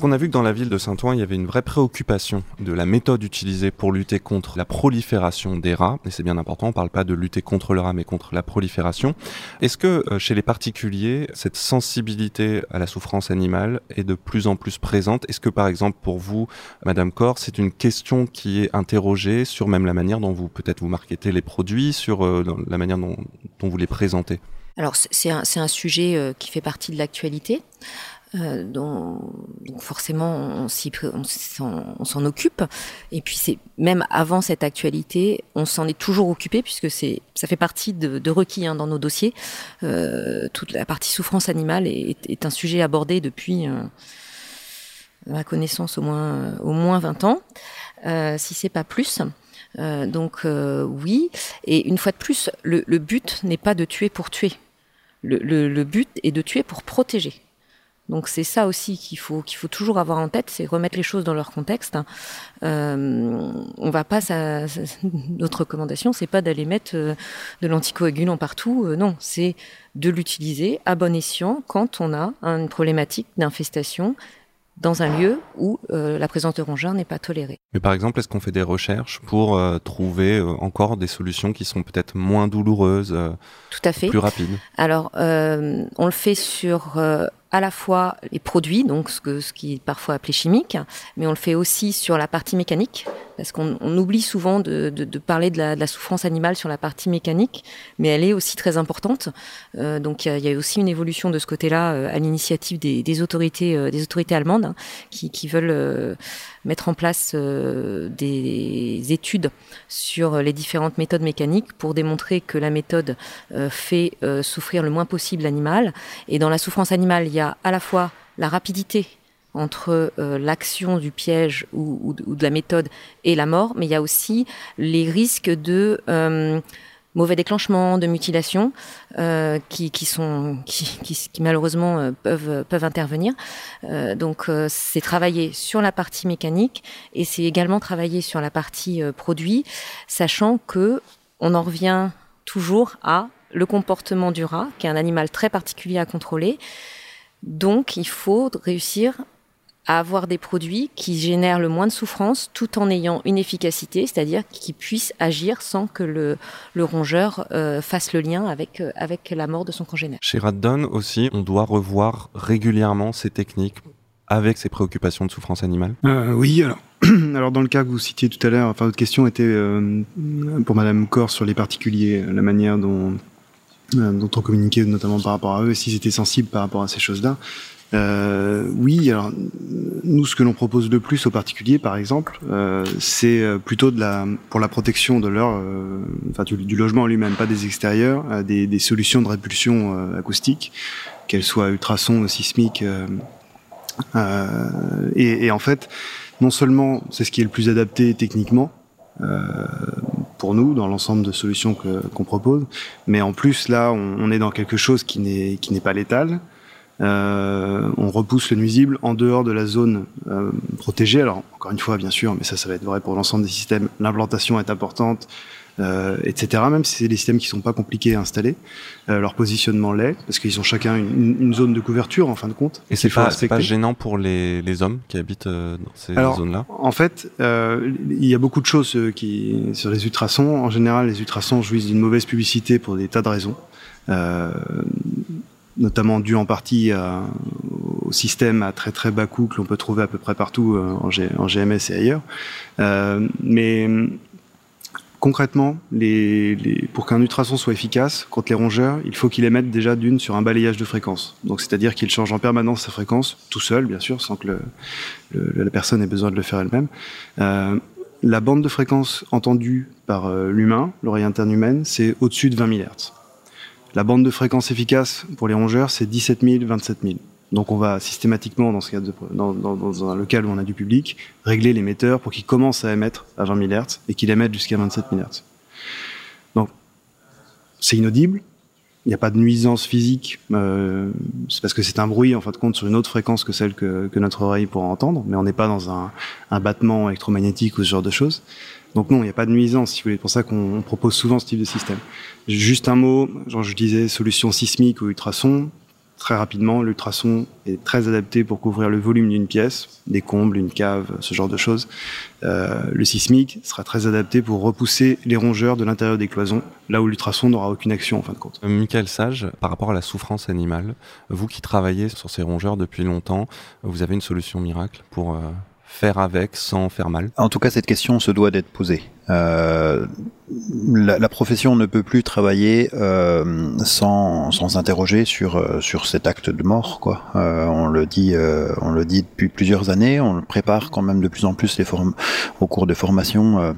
Donc on a vu que dans la ville de Saint-Ouen, il y avait une vraie préoccupation de la méthode utilisée pour lutter contre la prolifération des rats. Et c'est bien important, on ne parle pas de lutter contre le rat, mais contre la prolifération. Est-ce que euh, chez les particuliers, cette sensibilité à la souffrance animale est de plus en plus présente? Est-ce que par exemple pour vous, Madame Cor, c'est une question qui est interrogée sur même la manière dont vous peut-être vous marketez les produits, sur euh, la manière dont, vous les présentez?
Alors c'est un, un, sujet euh, qui fait partie de l'actualité. Euh, donc forcément, on s'en occupe. Et puis c'est même avant cette actualité, on s'en est toujours occupé puisque c'est ça fait partie de, requis hein, dans nos dossiers. Euh, toute la partie souffrance animale est, un sujet abordé depuis, euh, ma connaissance, au moins au moins 20 ans, si c'est pas plus. Donc oui, et une fois de plus, le, but n'est pas de tuer pour tuer. Le, le, but est de tuer pour protéger. Donc c'est ça aussi qu'il faut qu'il faut toujours avoir en tête, c'est remettre les choses dans leur contexte. Euh, on va pas, ça, ça, notre recommandation, c'est pas d'aller mettre euh, de l'anticoagulant partout. Euh, non, c'est de l'utiliser à bon escient quand on a une problématique d'infestation dans un lieu où euh, la présence de rongeurs n'est pas tolérée.
Mais par exemple, est-ce qu'on fait des recherches pour euh, trouver euh, encore des solutions qui sont peut-être moins douloureuses,
Tout à fait.
plus rapides?
Alors, on le fait sur à la fois les produits, donc ce, que, ce qui est parfois appelé chimique, mais on le fait aussi sur la partie mécanique, parce qu'on on oublie souvent de, parler de la, souffrance animale sur la partie mécanique, mais elle est aussi très importante. Euh, donc il y, a aussi une évolution de ce côté-là euh, à l'initiative des, autorités, euh, des autorités allemandes hein, qui, qui, veulent mettre en place des études sur les différentes méthodes mécaniques pour démontrer que la méthode fait souffrir le moins possible l'animal. Et dans la souffrance animale, il y a à la fois la rapidité entre euh, l'action du piège ou, de la méthode et la mort, mais il y a aussi les risques de euh, mauvais déclenchement, de mutilation, euh, qui, sont, qui malheureusement peuvent, peuvent intervenir. donc c'est travailler sur la partie mécanique et c'est également travailler sur la partie produit, sachant que on en revient toujours à le comportement du rat, qui est un animal très particulier à contrôler. Donc, il faut réussir à avoir des produits qui génèrent le moins de souffrance tout en ayant une efficacité, c'est-à-dire qui puissent agir sans que le, le rongeur euh, fasse le lien avec, euh, avec la mort de son congénère.
Chez Raddon aussi, on doit revoir régulièrement ces techniques avec ces préoccupations de souffrance animale
euh, Oui, alors. Alors dans le cas que vous citiez tout à l'heure, enfin votre question était euh, pour Madame Corr sur les particuliers, la manière dont dont on communiquait notamment par rapport à eux, s'ils étaient sensibles par rapport à ces choses-là. Euh, oui, alors nous, ce que l'on propose le plus aux particuliers, par exemple, euh, c'est plutôt de la, pour la protection de leur, euh, enfin du, du, logement lui-même, pas des extérieurs, euh, des, des, solutions de répulsion euh, acoustique, qu'elles soient ultrasons, sismiques. Et, et, en fait, non seulement c'est ce qui est le plus adapté techniquement, pour nous dans l'ensemble de solutions qu'on qu propose. Mais en plus, là, on, on est dans quelque chose qui n'est qui n'est pas létal. Euh, on repousse le nuisible en dehors de la zone euh, protégée. Alors, encore une fois, bien sûr, mais ça, ça va être vrai pour l'ensemble des systèmes. L'implantation est importante, euh, etc. Même si c'est des systèmes qui sont pas compliqués à installer, euh, leur positionnement l'est, parce qu'ils ont chacun une, une, zone de couverture en fin de compte.
Et c'est pas, pas gênant pour les, les, hommes qui habitent euh, dans ces zones-là?
En fait, euh, il y a beaucoup de choses qui sur les ultrasons. En général, les ultrasons jouissent d'une mauvaise publicité pour des tas de raisons. Euh, notamment dû en partie à, au système à très très bas coût que l'on peut trouver à peu près partout en, G, en GMS et ailleurs. Euh, mais concrètement, les, les, pour qu'un ultrason soit efficace contre les rongeurs, il faut qu'il émette déjà d'une sur un balayage de fréquence. Donc c'est-à-dire qu'il change en permanence sa fréquence, tout seul bien sûr, sans que le, le, la personne ait besoin de le faire elle-même. Euh, la bande de fréquence entendue par euh, l'humain, l'oreille interne humaine, c'est au-dessus de 20 000 Hz. La bande de fréquence efficace pour les rongeurs, c'est 17 000, 27 000. Donc on va systématiquement, dans, un local où on a du public, régler l'émetteur pour qu'il commence à émettre à 20 000 Hz et qu'il émette jusqu'à 27 000 Hz. Donc c'est inaudible, il n'y a pas de nuisance physique, euh, c'est parce que c'est un bruit en fin de compte sur une autre fréquence que celle que, que notre oreille pourra entendre, mais on n'est pas dans un, un, battement électromagnétique ou ce genre de choses. Donc non, il n'y a pas de nuisance, si vous voulez. C'est pour ça qu'on propose souvent ce type de système. Juste un mot, je disais solution sismique ou ultrason. Très rapidement, l'ultrason est très adapté pour couvrir le volume d'une pièce, des combles, une cave, ce genre de choses. Euh, le sismique sera très adapté pour repousser les rongeurs de l'intérieur des cloisons, là où l'ultrason n'aura aucune action en fin de compte.
Euh, Michael Sage, par rapport à la souffrance animale, vous qui travaillez sur ces rongeurs depuis longtemps, vous avez une solution miracle pour euh, faire avec sans faire mal
En tout cas, cette question se doit d'être posée. Euh, la, profession ne peut plus travailler euh, sans, sans s'interroger sur euh, sur cet acte de mort quoi. On le dit on le dit depuis plusieurs années, on le prépare quand même de plus en plus les formes au cours de formation euh,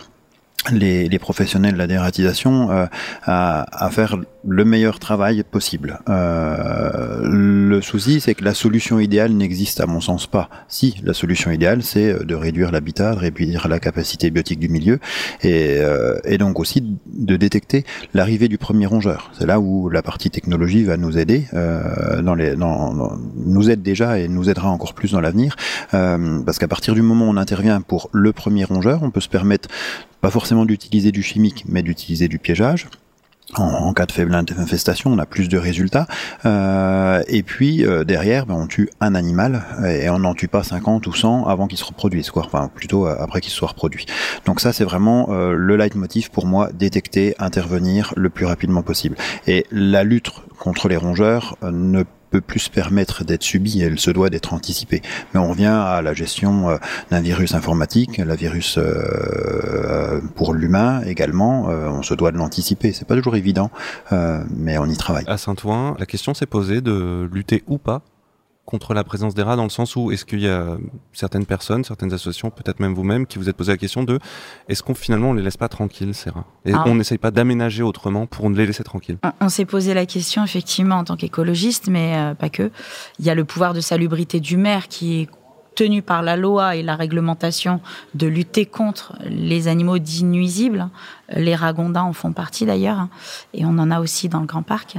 les, professionnels de la dératisation euh, à, faire le meilleur travail possible. Euh, le souci, c'est que la solution idéale n'existe à mon sens pas. Si, la solution idéale, c'est de réduire l'habitat, de réduire la capacité biotique du milieu, et, euh, donc aussi de détecter l'arrivée du premier rongeur. C'est là où la partie technologie va nous aider, euh, nous aide déjà et nous aidera encore plus dans l'avenir, euh, parce qu'à partir du moment où on intervient pour le premier rongeur, on peut se permettre pas forcément d'utiliser du chimique, mais d'utiliser du piégeage. En, cas de faible infestation, on a plus de résultats. Euh, et puis euh, derrière, ben, on tue un animal et on n'en tue pas 50 ou 100 avant qu'il se reproduise, quoi. Enfin, plutôt euh, après qu'il soit reproduit. Donc ça, c'est vraiment le leitmotiv pour moi détecter, intervenir le plus rapidement possible. Et la lutte contre les rongeurs ne peut plus se permettre d'être subie, elle se doit d'être anticipée. Mais on revient à la gestion d'un virus informatique, la virus l'humain également, euh, on se doit de l'anticiper. C'est pas toujours évident, euh, mais on y travaille.
À Saint-Ouen, la question s'est posée de lutter ou pas contre la présence des rats dans le sens où est-ce qu'il y a certaines personnes, certaines associations, peut-être même vous-même, qui vous êtes posé la question de est-ce qu'on finalement on les laisse pas tranquilles ces rats? Et ah. on n'essaye pas d'aménager autrement pour les laisser tranquilles
On, on s'est posé la question effectivement en tant qu'écologiste, mais euh, pas que. Il y a le pouvoir de salubrité du maire qui est tenu par la loi et la réglementation de lutter contre les animaux dits nuisibles. Les ragondins en font partie d'ailleurs, et on en a aussi dans le Grand Parc.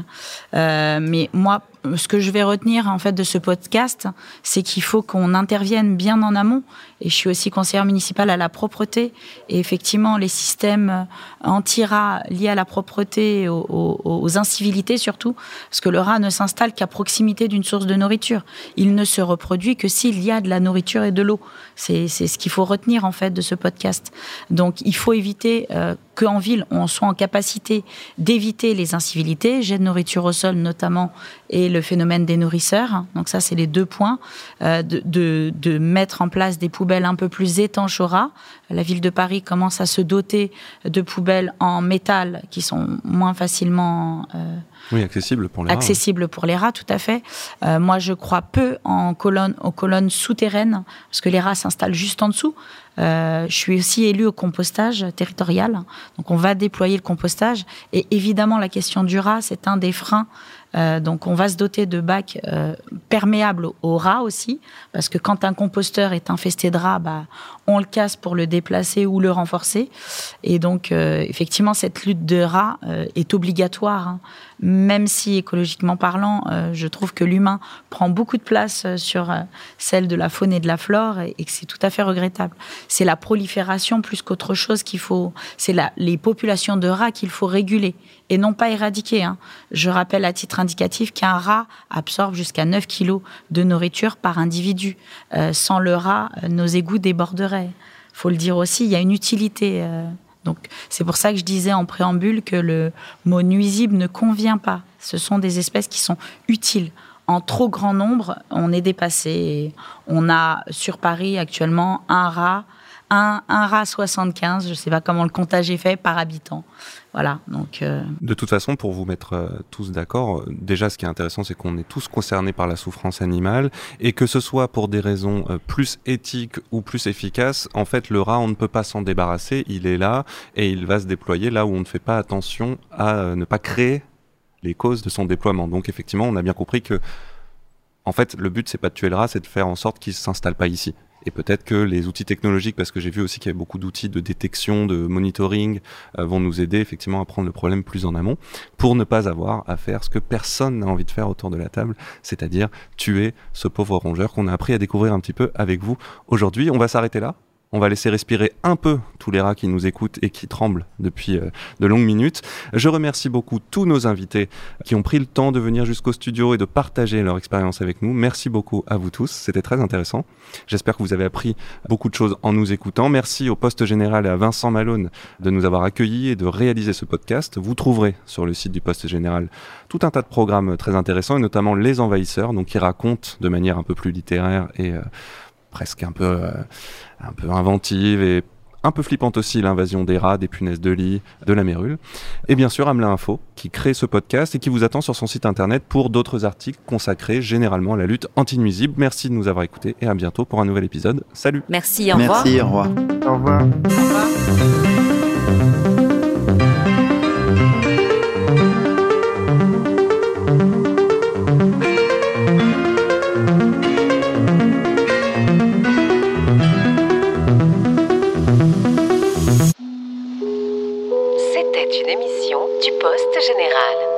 Euh, mais moi, ce que je vais retenir en fait de ce podcast, c'est qu'il faut qu'on intervienne bien en amont. Et je suis aussi conseillère municipale à la propreté. Et effectivement, les systèmes anti-rats liés à la propreté, aux, aux, aux, incivilités surtout, parce que le rat ne s'installe qu'à proximité d'une source de nourriture. Il ne se reproduit que s'il y a de la nourriture et de l'eau. C'est ce qu'il faut retenir en fait de ce podcast. Donc, il faut éviter euh, qu'en ville, on soit en capacité d'éviter les incivilités, jet de nourriture au sol notamment, et le phénomène des nourrisseurs. Donc ça, c'est les deux points. Euh, de, de, de, mettre en place des poubelles un peu plus étanches au. La ville de Paris commence à se doter de poubelles en métal qui sont moins facilement... Euh,
oui, accessible pour les
rats. Accessible pour les rats, tout à fait. Euh, moi, je crois peu en colonnes, aux colonnes souterraines, parce que les rats s'installent juste en dessous. Euh, je suis aussi élue au compostage territorial, donc on va déployer le compostage. Et évidemment, la question du rat, c'est un des freins euh, donc on va se doter de bacs perméables aux rats aussi, parce que quand un composteur est infesté de rats, bah, on le casse pour le déplacer ou le renforcer. Et donc effectivement, cette lutte de rats est obligatoire, hein. Même si écologiquement parlant, euh, je trouve que l'humain prend beaucoup de place sur celle de la faune et de la flore, et, que c'est tout à fait regrettable. C'est la prolifération plus qu'autre chose qu'il faut, c'est les populations de rats qu'il faut réguler et non pas éradiquer. Hein. Je rappelle à titre indicatif qu'un rat absorbe jusqu'à 9 kilos de nourriture par individu. Euh, sans le rat, nos égouts déborderaient. Faut le dire aussi, il y a une utilité. Euh, donc c'est pour ça que je disais en préambule que le mot nuisible ne convient pas. Ce sont des espèces qui sont utiles. En trop grand nombre, on est dépassé. On a sur Paris actuellement un rat, un, rat 75, je ne sais pas comment le comptage est fait, par habitant. Voilà, donc. Euh...
De toute façon, pour vous mettre euh, tous d'accord, euh, déjà, ce qui est intéressant, c'est qu'on est tous concernés par la souffrance animale et que ce soit pour des raisons plus éthiques ou plus efficaces, en fait, le rat, on ne peut pas s'en débarrasser. Il est là et il va se déployer là où on ne fait pas attention à ne pas créer les causes de son déploiement. Donc, effectivement, on a bien compris que, en fait, le but, c'est pas de tuer le rat, c'est de faire en sorte qu'il s'installe pas ici. Et peut-être que les outils technologiques, parce que j'ai vu aussi qu'il y avait beaucoup d'outils de détection, de monitoring, euh, vont nous aider effectivement à prendre le problème plus en amont, pour ne pas avoir à faire ce que personne n'a envie de faire autour de la table, c'est-à-dire tuer ce pauvre rongeur qu'on a appris à découvrir un petit peu avec vous aujourd'hui. On va s'arrêter là. On va laisser respirer un peu tous les rats qui nous écoutent et qui tremblent depuis euh, de longues minutes. Je remercie beaucoup tous nos invités qui ont pris le temps de venir jusqu'au studio et de partager leur expérience avec nous. Merci beaucoup à vous tous, c'était très intéressant. J'espère que vous avez appris beaucoup de choses en nous écoutant. Merci au poste général et à Vincent Malone de nous avoir accueillis et de réaliser ce podcast. Vous trouverez sur le site du poste général tout un tas de programmes très intéressants et notamment Les Envahisseurs, donc qui racontent de manière un peu plus littéraire et euh, presque un peu, euh, un peu inventive et un peu flippante aussi, l'invasion des rats, des punaises de lit, de la mérule. Et bien sûr, Amelin Info, qui crée ce podcast et qui vous attend sur son site internet pour d'autres articles consacrés généralement à la lutte anti-nuisible. Merci de nous avoir écoutés et à bientôt pour un nouvel épisode. Salut
Merci, au revoir.
Merci, au revoir.
Au revoir.
C'était une émission du Poste Général.